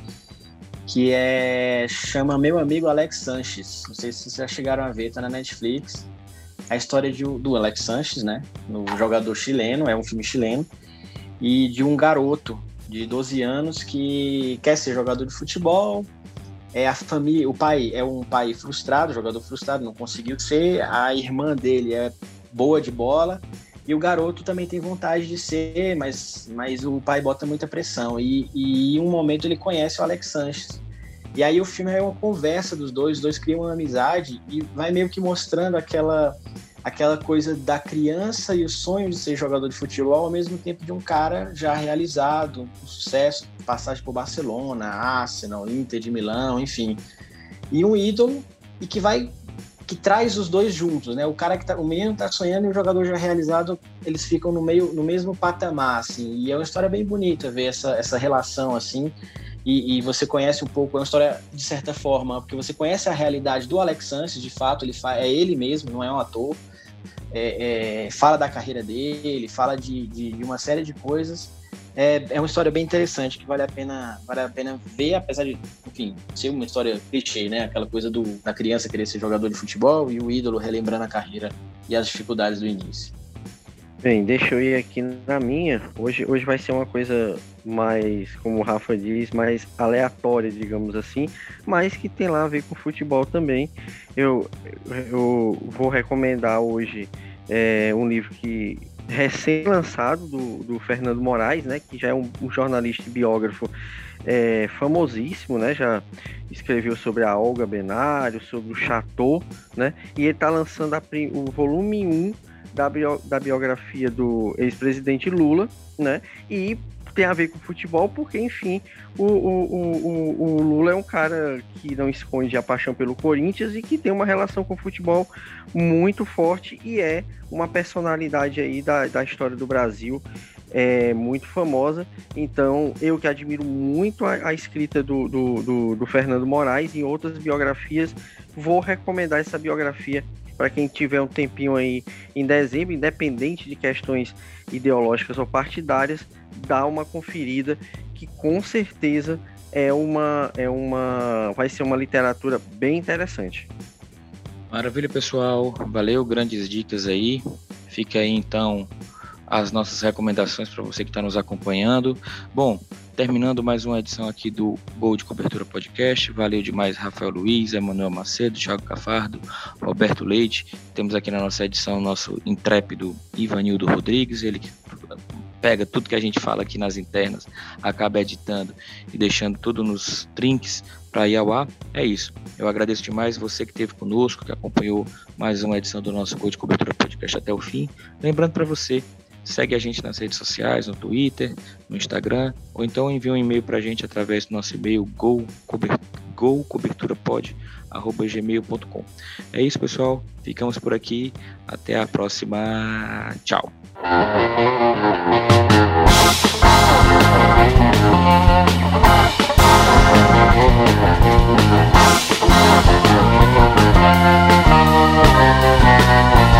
que é chama Meu Amigo Alex Sanches. Não sei se vocês já chegaram a ver, tá na Netflix. A história de, do Alex Sanches, né, no jogador chileno, é um filme chileno, e de um garoto de 12 anos que quer ser jogador de futebol. É a família, o pai é um pai frustrado, jogador frustrado, não conseguiu ser. A irmã dele é boa de bola e o garoto também tem vontade de ser, mas, mas o pai bota muita pressão. E, e em um momento ele conhece o Alex Sanches. E aí o filme é uma conversa dos dois, os dois criam uma amizade e vai meio que mostrando aquela aquela coisa da criança e o sonho de ser jogador de futebol ao mesmo tempo de um cara já realizado, com sucesso, passagem por Barcelona, Arsenal, Inter de Milão, enfim. E um ídolo e que vai que traz os dois juntos, né? O cara que tá, o menino tá sonhando e o jogador já realizado, eles ficam no meio no mesmo patamar assim. E é uma história bem bonita ver essa essa relação assim. E, e, você conhece um pouco, é uma história de certa forma, porque você conhece a realidade do Alex Sanches, de fato, ele é ele mesmo, não é um ator é, é, fala da carreira dele, fala de, de, de uma série de coisas. É, é, uma história bem interessante que vale a pena vale a pena ver, apesar de, enfim, ser uma história clichê, né? Aquela coisa do, da criança querer ser jogador de futebol e o ídolo relembrando a carreira e as dificuldades do início. Bem, deixa eu ir aqui na minha. Hoje, hoje vai ser uma coisa mais, como o Rafa diz, mais aleatória, digamos assim, mas que tem lá a ver com futebol também. Eu, eu vou recomendar hoje é um livro que recém-lançado do, do Fernando Moraes, né, que já é um, um jornalista e biógrafo é, famosíssimo, né, já escreveu sobre a Olga Benário, sobre o Chateau, né, e ele está lançando o volume 1 da, bio, da biografia do ex-presidente Lula, né, e tem a ver com futebol, porque, enfim, o, o, o, o, Lula é um cara que não esconde a paixão pelo Corinthians e que tem uma relação com o futebol muito forte e é uma personalidade aí da, da história do Brasil é muito famosa. Então, eu que admiro muito a, a escrita do, do, do, do, Fernando Moraes e outras biografias, vou recomendar essa biografia para quem tiver um tempinho aí em dezembro, independente de questões ideológicas ou partidárias, dá uma conferida que com certeza é uma é uma vai ser uma literatura bem interessante. Maravilha, pessoal. Valeu, grandes dicas aí. Fica aí então as nossas recomendações para você que está nos acompanhando. Bom, terminando mais uma edição aqui do Gol de Cobertura Podcast. Valeu demais, Rafael Luiz, Emanuel Macedo, Thiago Cafardo, Roberto Leite. Temos aqui na nossa edição nosso intrépido Ivanildo Rodrigues, ele que pega tudo que a gente fala aqui nas internas, acaba editando e deixando tudo nos trinks para ir ao ar. É isso. Eu agradeço demais você que esteve conosco, que acompanhou mais uma edição do nosso Gol de Cobertura Podcast até o fim. Lembrando para você Segue a gente nas redes sociais, no Twitter, no Instagram, ou então envia um e-mail para a gente através do nosso e-mail gocoberturapod.gmail.com. É isso, pessoal. Ficamos por aqui. Até a próxima. Tchau. Thank you.